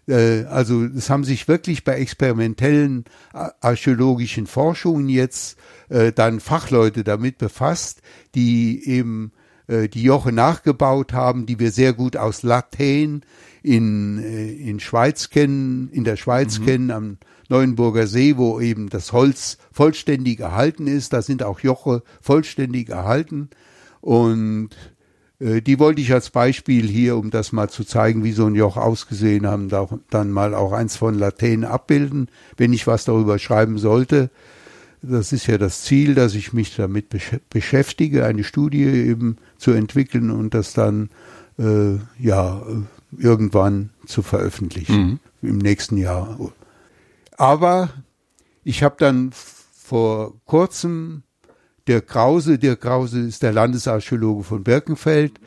Äh, also es haben sich wirklich bei experimentellen archäologischen Forschungen jetzt äh, dann Fachleute damit befasst, die eben äh, die Joche nachgebaut haben, die wir sehr gut aus Latein in, äh, in Schweiz kennen, in der Schweiz mhm. kennen, am Neuenburger See, wo eben das Holz vollständig erhalten ist. Da sind auch Joche vollständig erhalten. Und die wollte ich als Beispiel hier, um das mal zu zeigen, wie so ein Joch ausgesehen haben, da, dann mal auch eins von Latein abbilden, wenn ich was darüber schreiben sollte. Das ist ja das Ziel, dass ich mich damit besch beschäftige, eine Studie eben zu entwickeln und das dann äh, ja irgendwann zu veröffentlichen mhm. im nächsten Jahr aber ich habe dann vor kurzem der Krause, der Krause ist der Landesarchäologe von Birkenfeld,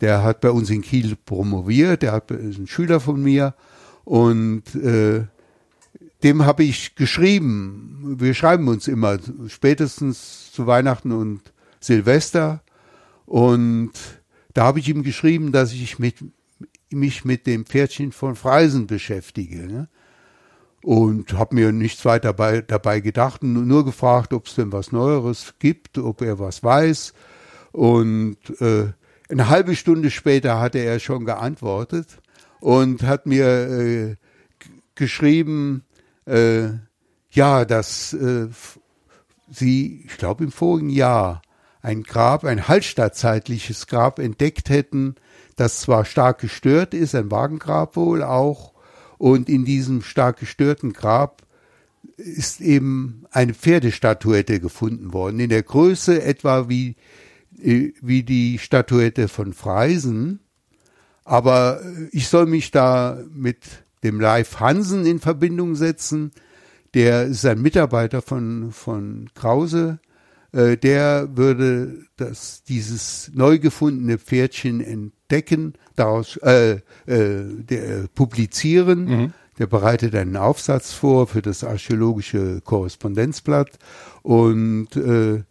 der hat bei uns in Kiel promoviert, der hat, ist ein Schüler von mir und äh, dem habe ich geschrieben, wir schreiben uns immer, spätestens zu Weihnachten und Silvester und da habe ich ihm geschrieben, dass ich mit, mich mit dem Pferdchen von Freisen beschäftige. Ne? Und habe mir nichts weiter dabei, dabei gedacht, nur gefragt, ob es denn was Neueres gibt, ob er was weiß. Und äh, eine halbe Stunde später hatte er schon geantwortet und hat mir äh, geschrieben, äh, ja, dass äh, sie, ich glaube im vorigen Jahr, ein Grab, ein hallstattzeitliches Grab entdeckt hätten, das zwar stark gestört ist, ein Wagengrab wohl auch, und in diesem stark gestörten Grab ist eben eine Pferdestatuette gefunden worden, in der Größe etwa wie, äh, wie die Statuette von Freisen. Aber ich soll mich da mit dem Leif Hansen in Verbindung setzen. Der ist ein Mitarbeiter von, von Krause. Äh, der würde das, dieses neu gefundene Pferdchen entdecken daraus äh, äh, der, publizieren. Mhm. Der bereitet einen Aufsatz vor für das archäologische Korrespondenzblatt und äh,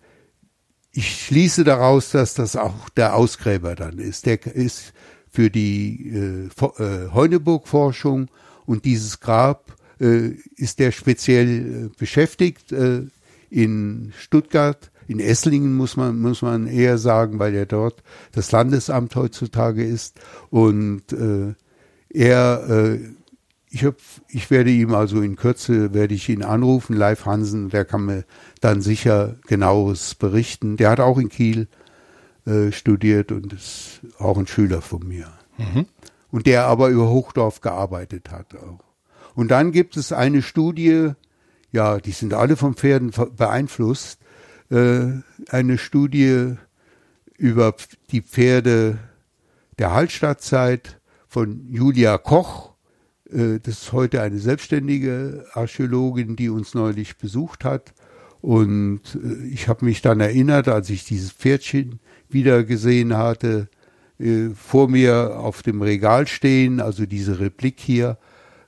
ich schließe daraus, dass das auch der Ausgräber dann ist. Der ist für die äh, äh, Heuneburg-Forschung und dieses Grab äh, ist der speziell äh, beschäftigt äh, in Stuttgart in Esslingen muss man, muss man eher sagen, weil er dort das Landesamt heutzutage ist. Und äh, er, äh, ich, hab, ich werde ihm also in Kürze, werde ich ihn anrufen, Live Hansen, der kann mir dann sicher genaues berichten. Der hat auch in Kiel äh, studiert und ist auch ein Schüler von mir. Mhm. Und der aber über Hochdorf gearbeitet hat auch. Und dann gibt es eine Studie, ja, die sind alle von Pferden beeinflusst, eine Studie über die Pferde der Hallstattzeit von Julia Koch. Äh, das ist heute eine selbstständige Archäologin, die uns neulich besucht hat. Und äh, ich habe mich dann erinnert, als ich dieses Pferdchen wieder gesehen hatte, äh, vor mir auf dem Regal stehen, also diese Replik hier,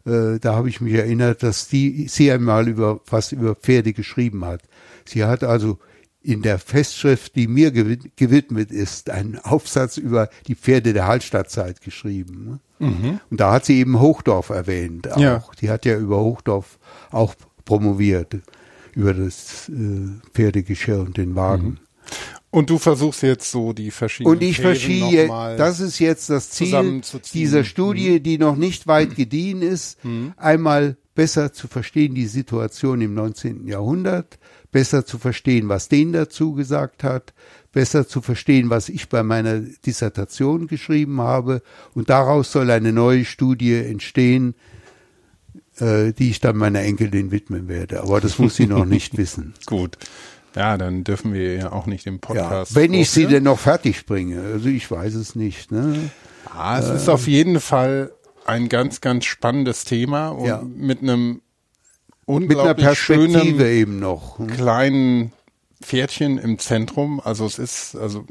äh, da habe ich mich erinnert, dass die, sie einmal über was über Pferde geschrieben hat. Sie hat also in der Festschrift, die mir gewidmet ist, einen Aufsatz über die Pferde der Hallstattzeit geschrieben. Ne? Mhm. Und da hat sie eben Hochdorf erwähnt. Auch. Ja. Die hat ja über Hochdorf auch promoviert, über das äh, Pferdegeschirr und den Wagen. Mhm. Und du versuchst jetzt so die verschiedenen Und ich verschiebe, das ist jetzt das Ziel dieser Studie, mhm. die noch nicht weit gediehen ist, mhm. einmal besser zu verstehen die Situation im 19. Jahrhundert, besser zu verstehen, was den dazu gesagt hat, besser zu verstehen, was ich bei meiner Dissertation geschrieben habe. Und daraus soll eine neue Studie entstehen, äh, die ich dann meiner Enkelin widmen werde. Aber das muss sie noch nicht [laughs] wissen. Gut. Ja, dann dürfen wir ja auch nicht im Podcast. Ja, wenn ich sie denn noch fertig bringe. Also ich weiß es nicht. Ne? Ah, es äh, ist auf jeden Fall ein ganz, ganz spannendes Thema und ja. mit einem Mit einer Perspektive schönen, eben noch. Hm. Kleinen Pferdchen im Zentrum. Also es ist, also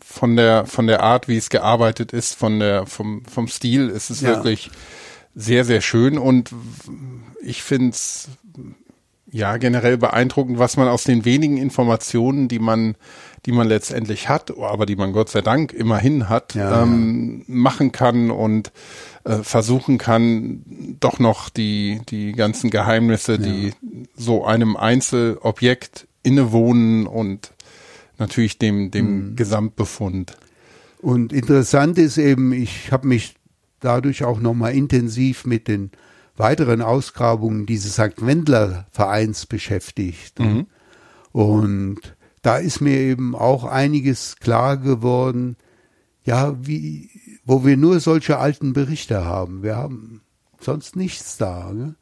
von der, von der Art, wie es gearbeitet ist, von der, vom, vom Stil ist es ja. wirklich sehr, sehr schön und ich finde es ja generell beeindruckend, was man aus den wenigen Informationen, die man, die man letztendlich hat, aber die man Gott sei Dank immerhin hat, ja, ähm, ja. machen kann und äh, versuchen kann, doch noch die, die ganzen Geheimnisse, ja. die so einem Einzelobjekt innewohnen und natürlich dem, dem mhm. Gesamtbefund. Und interessant ist eben, ich habe mich dadurch auch nochmal intensiv mit den weiteren Ausgrabungen dieses St. Wendler Vereins beschäftigt. Mhm. Und da ist mir eben auch einiges klar geworden, ja, wie, wo wir nur solche alten Berichte haben. Wir haben sonst nichts da. Ne?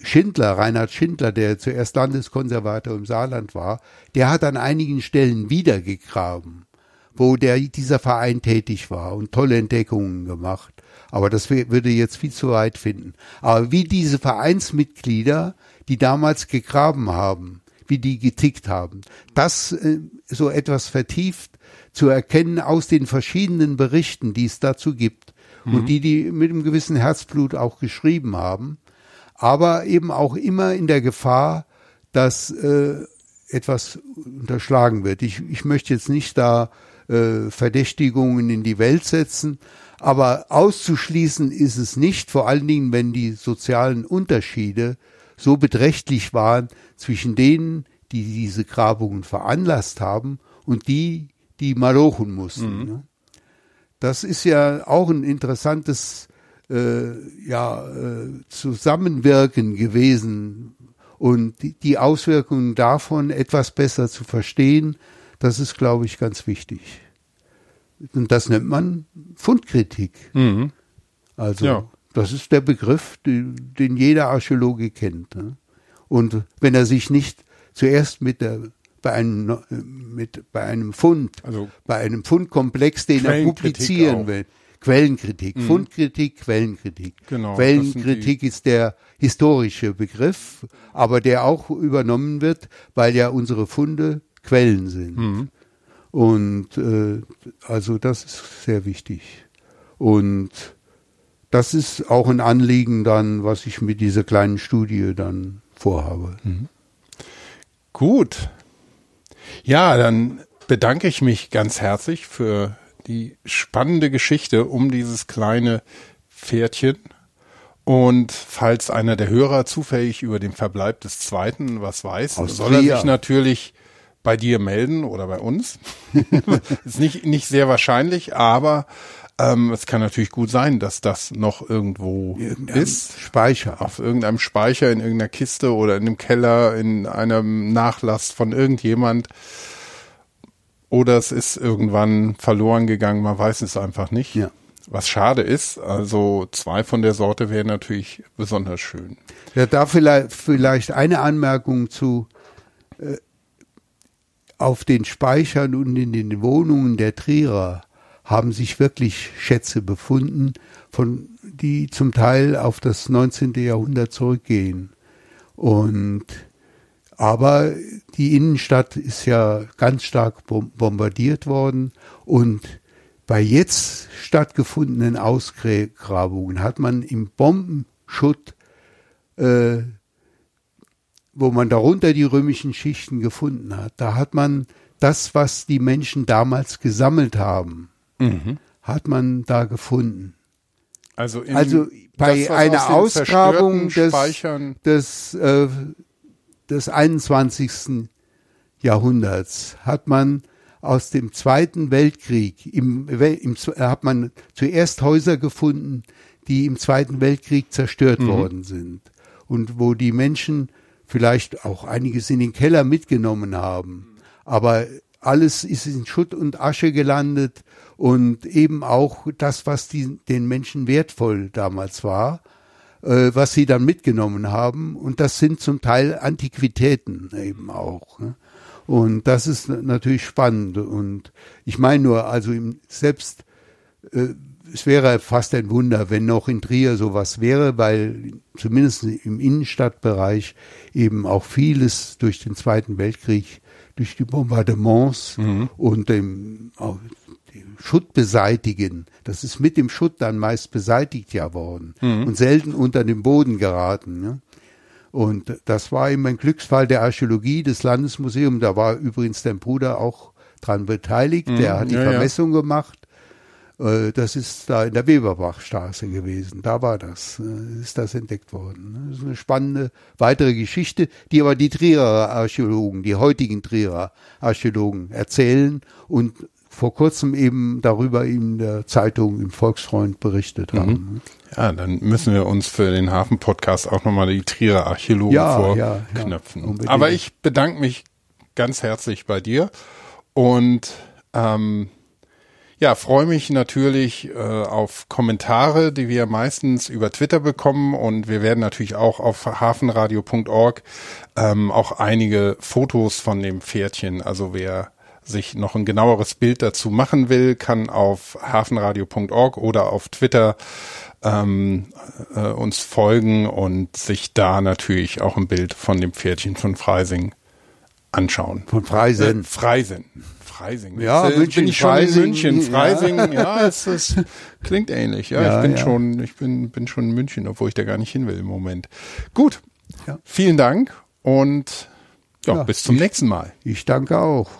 Schindler, Reinhard Schindler, der zuerst Landeskonservator im Saarland war, der hat an einigen Stellen wiedergegraben, wo der, dieser Verein tätig war und tolle Entdeckungen gemacht. Aber das würde jetzt viel zu weit finden. Aber wie diese Vereinsmitglieder, die damals gegraben haben, wie die getickt haben, das äh, so etwas vertieft zu erkennen aus den verschiedenen Berichten, die es dazu gibt mhm. und die die mit einem gewissen Herzblut auch geschrieben haben, aber eben auch immer in der Gefahr, dass äh, etwas unterschlagen wird. Ich, ich möchte jetzt nicht da äh, Verdächtigungen in die Welt setzen, aber auszuschließen ist es nicht, vor allen Dingen, wenn die sozialen Unterschiede so beträchtlich waren zwischen denen, die diese Grabungen veranlasst haben und die, die malochen mussten. Mhm. Ne? Das ist ja auch ein interessantes äh, ja, äh, Zusammenwirken gewesen und die, die Auswirkungen davon etwas besser zu verstehen, das ist, glaube ich, ganz wichtig. Und das nennt man Fundkritik. Mhm. Also ja. das ist der Begriff, den, den jeder Archäologe kennt. Ne? Und wenn er sich nicht zuerst mit der bei einem, mit, bei einem Fund, also bei einem Fundkomplex, den er publizieren will. Quellenkritik, mhm. Fundkritik, Quellenkritik. Genau, Quellenkritik ist der historische Begriff, aber der auch übernommen wird, weil ja unsere Funde Quellen sind. Mhm. Und äh, also das ist sehr wichtig. Und das ist auch ein Anliegen dann, was ich mit dieser kleinen Studie dann vorhabe. Mhm. Gut. Ja, dann bedanke ich mich ganz herzlich für die spannende Geschichte um dieses kleine Pferdchen. Und falls einer der Hörer zufällig über den Verbleib des zweiten was weiß, Aus soll er sich natürlich bei dir melden oder bei uns. [laughs] ist nicht, nicht sehr wahrscheinlich, aber ähm, es kann natürlich gut sein, dass das noch irgendwo ist. Speicher. Auf irgendeinem Speicher, in irgendeiner Kiste oder in einem Keller, in einem Nachlass von irgendjemand. Oder es ist irgendwann verloren gegangen, man weiß es einfach nicht. Ja. Was schade ist, also zwei von der Sorte wären natürlich besonders schön. Ja, da vielleicht, vielleicht eine Anmerkung zu. Äh, auf den Speichern und in den Wohnungen der Trierer haben sich wirklich Schätze befunden, von, die zum Teil auf das 19. Jahrhundert zurückgehen. Und Aber die Innenstadt ist ja ganz stark bombardiert worden und bei jetzt stattgefundenen Ausgrabungen hat man im Bombenschutt, äh, wo man darunter die römischen Schichten gefunden hat, da hat man das, was die Menschen damals gesammelt haben, mhm. hat man da gefunden. Also, in, also bei das, einer Ausgrabung des, des, äh, des 21. Jahrhunderts hat man aus dem Zweiten Weltkrieg, im, im, hat man zuerst Häuser gefunden, die im Zweiten Weltkrieg zerstört mhm. worden sind und wo die Menschen vielleicht auch einiges in den Keller mitgenommen haben. Aber alles ist in Schutt und Asche gelandet und eben auch das, was die, den Menschen wertvoll damals war, äh, was sie dann mitgenommen haben. Und das sind zum Teil Antiquitäten eben auch. Ne? Und das ist natürlich spannend. Und ich meine nur, also im, selbst, äh, es wäre fast ein Wunder, wenn noch in Trier sowas wäre, weil zumindest im Innenstadtbereich eben auch vieles durch den Zweiten Weltkrieg, durch die Bombardements mhm. und dem, auch dem Schutt beseitigen, das ist mit dem Schutt dann meist beseitigt ja worden mhm. und selten unter den Boden geraten. Ne? Und das war eben ein Glücksfall der Archäologie des Landesmuseums. Da war übrigens dein Bruder auch dran beteiligt. Mhm, der hat die ja, Vermessung ja. gemacht. Äh, das ist da in der Weberbachstraße gewesen. Da war das, äh, ist das entdeckt worden. Das ist eine spannende weitere Geschichte, die aber die Trierer Archäologen, die heutigen Trierer Archäologen erzählen und vor kurzem eben darüber in der Zeitung im Volksfreund berichtet mhm. haben. Ja, dann müssen wir uns für den Hafen-Podcast auch nochmal die Trierer Archäologen ja, vorknöpfen. Ja, ja, Aber ich bedanke mich ganz herzlich bei dir und ähm, ja, freue mich natürlich äh, auf Kommentare, die wir meistens über Twitter bekommen und wir werden natürlich auch auf hafenradio.org ähm, auch einige Fotos von dem Pferdchen, also wer sich noch ein genaueres Bild dazu machen will, kann auf hafenradio.org oder auf Twitter ähm, äh, uns folgen und sich da natürlich auch ein Bild von dem Pferdchen von Freising anschauen. Von Freising. Äh, Freising. Freising. Ja, Jetzt, München, bin ich schon Freising, in München. Freising, ja, ja [laughs] es, es klingt ähnlich. Ja, ja ich bin ja. schon, ich bin, bin schon in München, obwohl ich da gar nicht hin will im Moment. Gut. Vielen Dank und ja, bis zum nächsten Mal. Ich danke auch.